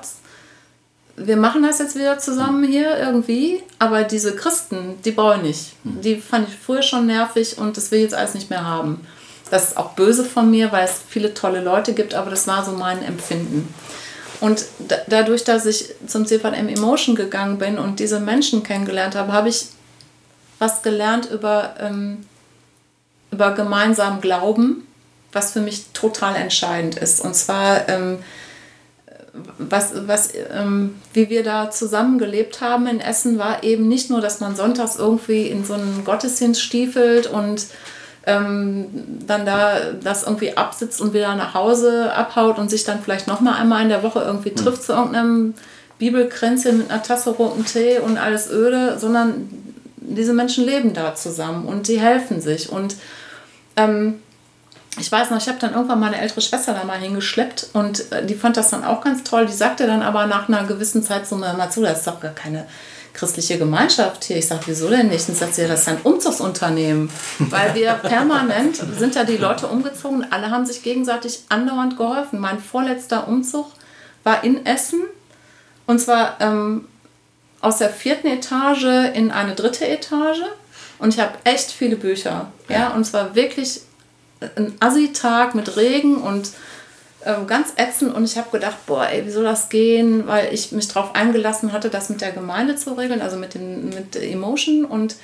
wir machen das jetzt wieder zusammen hier irgendwie, aber diese Christen, die brauche ich nicht. Hm. Die fand ich früher schon nervig und das will ich jetzt alles nicht mehr haben. Das ist auch böse von mir, weil es viele tolle Leute gibt, aber das war so mein Empfinden. Und dadurch, dass ich zum CVM Emotion gegangen bin und diese Menschen kennengelernt habe, habe ich was gelernt über, ähm, über gemeinsamen Glauben, was für mich total entscheidend ist. Und zwar ähm, was, was, ähm, wie wir da zusammen gelebt haben in Essen, war eben nicht nur, dass man sonntags irgendwie in so einen Gottesdienst stiefelt und ähm, dann da das irgendwie absitzt und wieder nach Hause abhaut und sich dann vielleicht nochmal einmal in der Woche irgendwie hm. trifft zu irgendeinem Bibelkränzchen mit einer Tasse roten Tee und alles öde, sondern diese Menschen leben da zusammen und die helfen sich und ähm, ich weiß noch, ich habe dann irgendwann meine ältere Schwester da mal hingeschleppt und äh, die fand das dann auch ganz toll. Die sagte dann aber nach einer gewissen Zeit so mal zu, das ist doch gar keine christliche Gemeinschaft hier. Ich sage, wieso denn nicht? Und sagt sie, das ist ein Umzugsunternehmen. Weil wir permanent sind da die Leute umgezogen. Alle haben sich gegenseitig andauernd geholfen. Mein vorletzter Umzug war in Essen. Und zwar ähm, aus der vierten Etage in eine dritte Etage. Und ich habe echt viele Bücher. Ja, und zwar wirklich ein Assi-Tag mit Regen und äh, ganz ätzend und ich habe gedacht, boah, ey, wie soll das gehen? Weil ich mich darauf eingelassen hatte, das mit der Gemeinde zu regeln, also mit, dem, mit Emotion und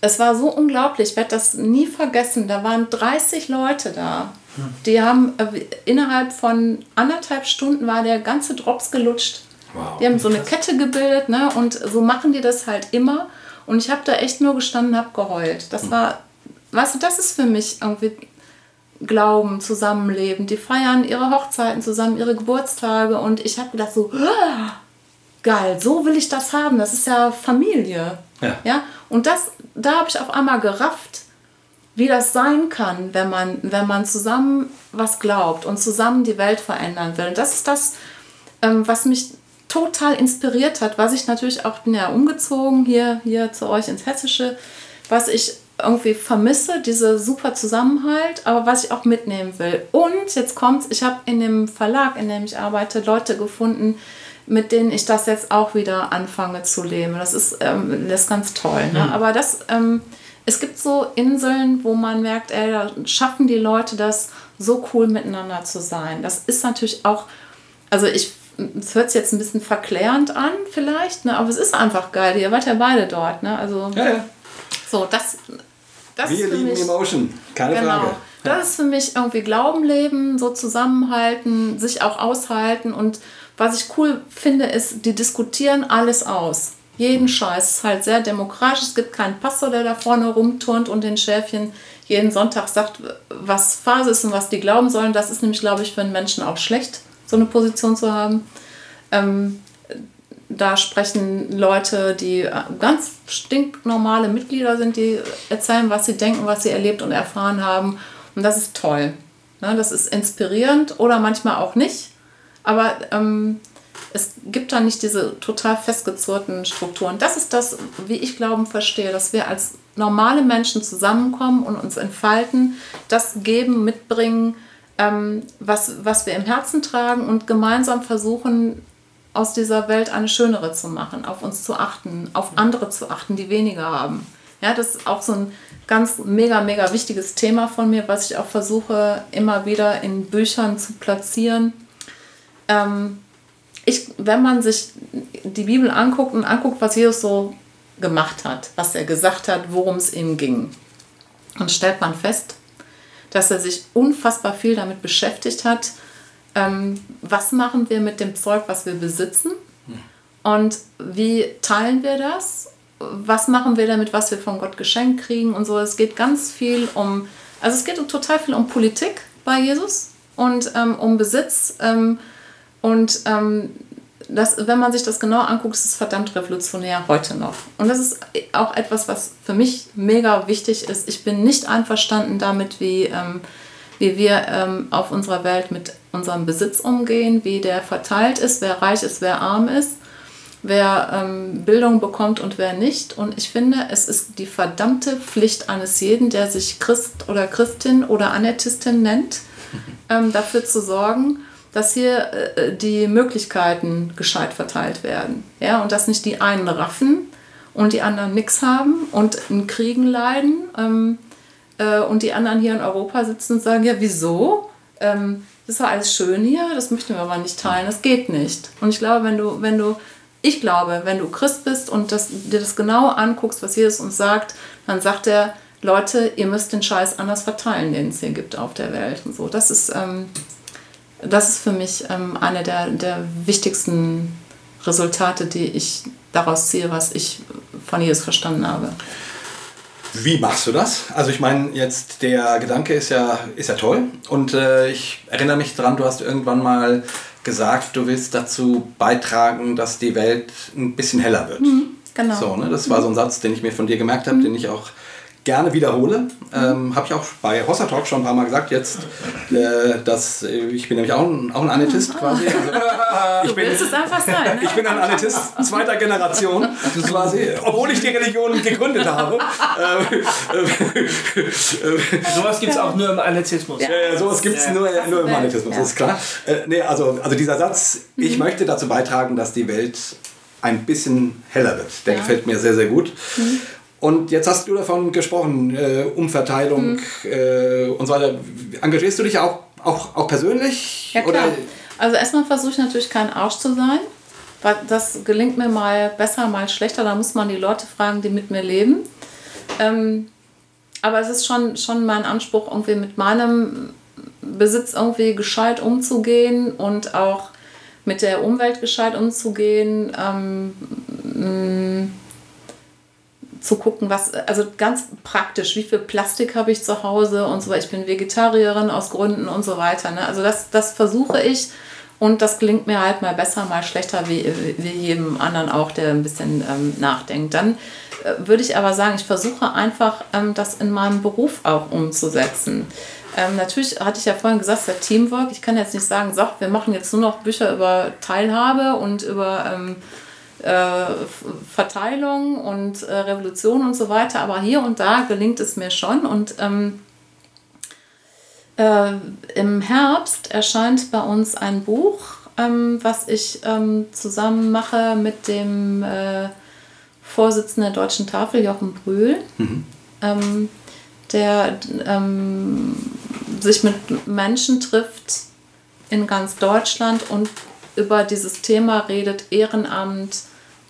es war so unglaublich, ich werde das nie vergessen. Da waren 30 Leute da. Hm. Die haben äh, innerhalb von anderthalb Stunden war der ganze Drops gelutscht. Wow, die haben so eine Kette gebildet, ne? Und so machen die das halt immer. Und ich habe da echt nur gestanden, habe geheult. Das hm. war weißt du, das ist für mich irgendwie Glauben, Zusammenleben. Die feiern ihre Hochzeiten zusammen, ihre Geburtstage und ich habe gedacht so, ah, geil, so will ich das haben. Das ist ja Familie. Ja. ja? Und das, da habe ich auf einmal gerafft, wie das sein kann, wenn man, wenn man zusammen was glaubt und zusammen die Welt verändern will. Und das ist das, ähm, was mich total inspiriert hat, was ich natürlich auch, bin ja umgezogen hier, hier zu euch ins Hessische, was ich irgendwie vermisse, diese super Zusammenhalt, aber was ich auch mitnehmen will. Und jetzt kommt's, ich habe in dem Verlag, in dem ich arbeite, Leute gefunden, mit denen ich das jetzt auch wieder anfange zu leben. Das ist, ähm, das ist ganz toll. Ne? Mhm. Aber das, ähm, es gibt so Inseln, wo man merkt, ey, da schaffen die Leute das, so cool miteinander zu sein. Das ist natürlich auch, also ich es hört sich jetzt ein bisschen verklärend an, vielleicht, ne? aber es ist einfach geil. Ihr wart ja beide dort. Ne? Also, ja, ja. So, das, das Wir lieben mich, Emotion, keine genau, Frage. Das ist für mich irgendwie Glauben leben, so zusammenhalten, sich auch aushalten. Und was ich cool finde, ist, die diskutieren alles aus. Jeden Scheiß. Es ist halt sehr demokratisch. Es gibt keinen Pastor, der da vorne rumturnt und den Schäfchen jeden Sonntag sagt, was Phase ist und was die glauben sollen. Das ist nämlich, glaube ich, für einen Menschen auch schlecht, so eine Position zu haben. Ähm, da sprechen Leute, die ganz stinknormale Mitglieder sind, die erzählen, was sie denken, was sie erlebt und erfahren haben. Und das ist toll. Ne? Das ist inspirierend oder manchmal auch nicht. Aber ähm, es gibt da nicht diese total festgezurrten Strukturen. Das ist das, wie ich Glauben verstehe, dass wir als normale Menschen zusammenkommen und uns entfalten, das geben, mitbringen, ähm, was, was wir im Herzen tragen und gemeinsam versuchen, aus dieser Welt eine schönere zu machen, auf uns zu achten, auf andere zu achten, die weniger haben. Ja, das ist auch so ein ganz mega, mega wichtiges Thema von mir, was ich auch versuche, immer wieder in Büchern zu platzieren. Ähm, ich, wenn man sich die Bibel anguckt und anguckt, was Jesus so gemacht hat, was er gesagt hat, worum es ihm ging, dann stellt man fest, dass er sich unfassbar viel damit beschäftigt hat, ähm, was machen wir mit dem Zeug, was wir besitzen und wie teilen wir das was machen wir damit, was wir von Gott geschenkt kriegen und so. Es geht ganz viel um, also es geht total viel um Politik bei Jesus und ähm, um Besitz. Ähm, und ähm, das, wenn man sich das genau anguckt, ist es verdammt revolutionär heute noch. Und das ist auch etwas, was für mich mega wichtig ist. Ich bin nicht einverstanden damit, wie, ähm, wie wir ähm, auf unserer Welt mit unserem Besitz umgehen, wie der verteilt ist, wer reich ist, wer arm ist wer ähm, Bildung bekommt und wer nicht. Und ich finde, es ist die verdammte Pflicht eines jeden, der sich Christ oder Christin oder Annetistin nennt, ähm, dafür zu sorgen, dass hier äh, die Möglichkeiten gescheit verteilt werden. Ja, und dass nicht die einen raffen und die anderen nichts haben und in Kriegen leiden ähm, äh, und die anderen hier in Europa sitzen und sagen, ja, wieso? Ähm, das ja alles schön hier, das möchten wir aber nicht teilen, das geht nicht. Und ich glaube, wenn du, wenn du ich glaube, wenn du Christ bist und das, dir das genau anguckst, was Jesus uns sagt, dann sagt er, Leute, ihr müsst den Scheiß anders verteilen, den es hier gibt auf der Welt. Und so. Das ist, ähm, das ist für mich ähm, eine der, der wichtigsten Resultate, die ich daraus ziehe, was ich von Jesus verstanden habe. Wie machst du das? Also ich meine, jetzt der Gedanke ist ja, ist ja toll und äh, ich erinnere mich daran, du hast irgendwann mal gesagt, du willst dazu beitragen, dass die Welt ein bisschen heller wird. Mhm, genau. So, ne? Das war so ein Satz, den ich mir von dir gemerkt habe, mhm. den ich auch gerne wiederhole. Ähm, Habe ich auch bei Hossa Talk schon ein paar Mal gesagt. Jetzt, äh, dass, äh, ich bin nämlich auch ein, auch ein Anetist quasi. Also, ich bin, es einfach sein. Ne? Ich bin ein Anetist zweiter Generation quasi, obwohl ich die Religion gegründet habe. sowas gibt es auch nur im Anetismus. Ja, ja sowas gibt es ja. nur, nur im Anetismus, ja. ist klar. Äh, nee, also, also dieser Satz, mhm. ich möchte dazu beitragen, dass die Welt ein bisschen heller wird. Der ja. gefällt mir sehr, sehr gut. Mhm. Und jetzt hast du davon gesprochen, äh, Umverteilung mhm. äh, und so weiter. Engagierst du dich auch, auch, auch persönlich? Ja, klar. Oder? Also erstmal versuche ich natürlich kein Arsch zu sein. Das gelingt mir mal besser, mal schlechter. Da muss man die Leute fragen, die mit mir leben. Ähm, aber es ist schon, schon mein Anspruch, irgendwie mit meinem Besitz irgendwie gescheit umzugehen und auch mit der Umwelt gescheit umzugehen. Ähm, zu gucken, was, also ganz praktisch, wie viel Plastik habe ich zu Hause und so weiter. Ich bin Vegetarierin aus Gründen und so weiter. Ne? Also das, das versuche ich und das gelingt mir halt mal besser, mal schlechter, wie, wie jedem anderen auch, der ein bisschen ähm, nachdenkt. Dann äh, würde ich aber sagen, ich versuche einfach, ähm, das in meinem Beruf auch umzusetzen. Ähm, natürlich hatte ich ja vorhin gesagt, der Teamwork. Ich kann jetzt nicht sagen, so, wir machen jetzt nur noch Bücher über Teilhabe und über ähm, äh, Verteilung und äh, Revolution und so weiter, aber hier und da gelingt es mir schon. Und ähm, äh, im Herbst erscheint bei uns ein Buch, ähm, was ich ähm, zusammen mache mit dem äh, Vorsitzenden der Deutschen Tafel, Jochen Brühl, mhm. Ähm, der ähm, sich mit Menschen trifft in ganz Deutschland und über dieses Thema redet, Ehrenamt,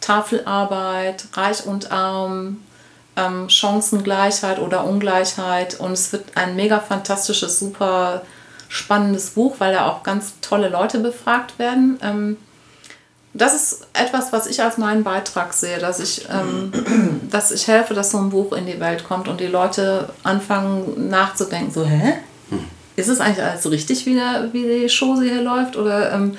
Tafelarbeit, Reich und Arm, ähm, Chancengleichheit oder Ungleichheit. Und es wird ein mega fantastisches, super spannendes Buch, weil da auch ganz tolle Leute befragt werden. Ähm, das ist etwas, was ich als meinen Beitrag sehe, dass ich, ähm, dass ich helfe, dass so ein Buch in die Welt kommt und die Leute anfangen nachzudenken, so, hä? Hm. Ist es eigentlich alles richtig, wie, der, wie die Show hier läuft? Oder ähm,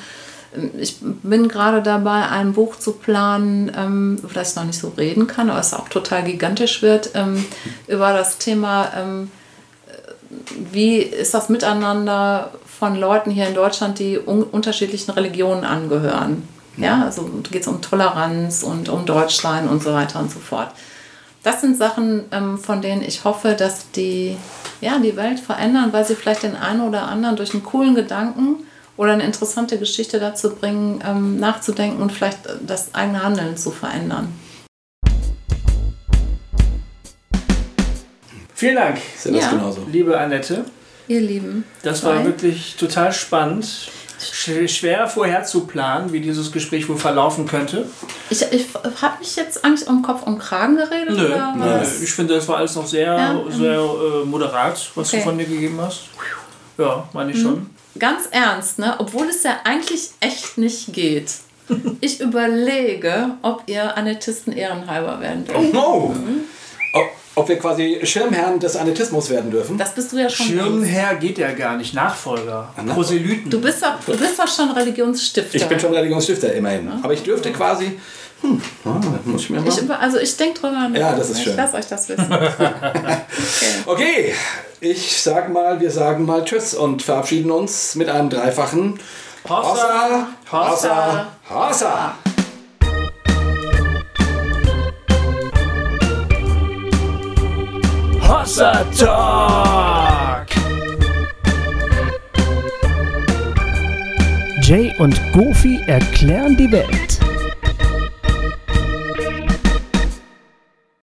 ich bin gerade dabei, ein Buch zu planen, ähm, über das ich noch nicht so reden kann, aber es auch total gigantisch wird, ähm, über das Thema, ähm, wie ist das Miteinander von Leuten hier in Deutschland, die un unterschiedlichen Religionen angehören. Ja, also geht es um Toleranz und um Deutschland und so weiter und so fort. Das sind Sachen, ähm, von denen ich hoffe, dass die ja, die Welt verändern, weil sie vielleicht den einen oder anderen durch einen coolen Gedanken oder eine interessante Geschichte dazu bringen, ähm, nachzudenken und vielleicht das eigene Handeln zu verändern. Vielen Dank, das Ja. genauso. liebe Annette. Ihr Lieben. Das war Zwei. wirklich total spannend. Sch schwer vorher zu planen, wie dieses Gespräch wohl verlaufen könnte. Ich, ich habe mich jetzt eigentlich um Kopf und Kragen geredet? Nö, oder nö, ich finde, das war alles noch sehr, Ja, ähm, sehr äh, moderat, was okay. du von dir gegeben hast. Ja, meine ich schon. Ganz ernst, ne? obwohl es ja eigentlich echt nicht geht. Ich überlege, ob ihr Anettisten ehrenhalber werden dürft. Oh. Ob, ob wir quasi Schirmherren des Anetismus werden dürfen? Das bist du ja schon. Schirmherr geht ja gar nicht, Nachfolger. Proselyten. Du bist doch, du bist doch schon Religionsstifter. Ich bin schon Religionsstifter immerhin. Aber ich dürfte quasi. Hm, ah, muss ich mir mal. Ich also ich denke drüber nach. Ja, das ist ich schön. lasse euch das wissen. okay. Okay, ich sag mal, wir sagen mal Tschüss und verabschieden uns mit einem dreifachen Hossa, Hossa, Hossa. Hossa Talk! Jay und Goofy erklären die Welt.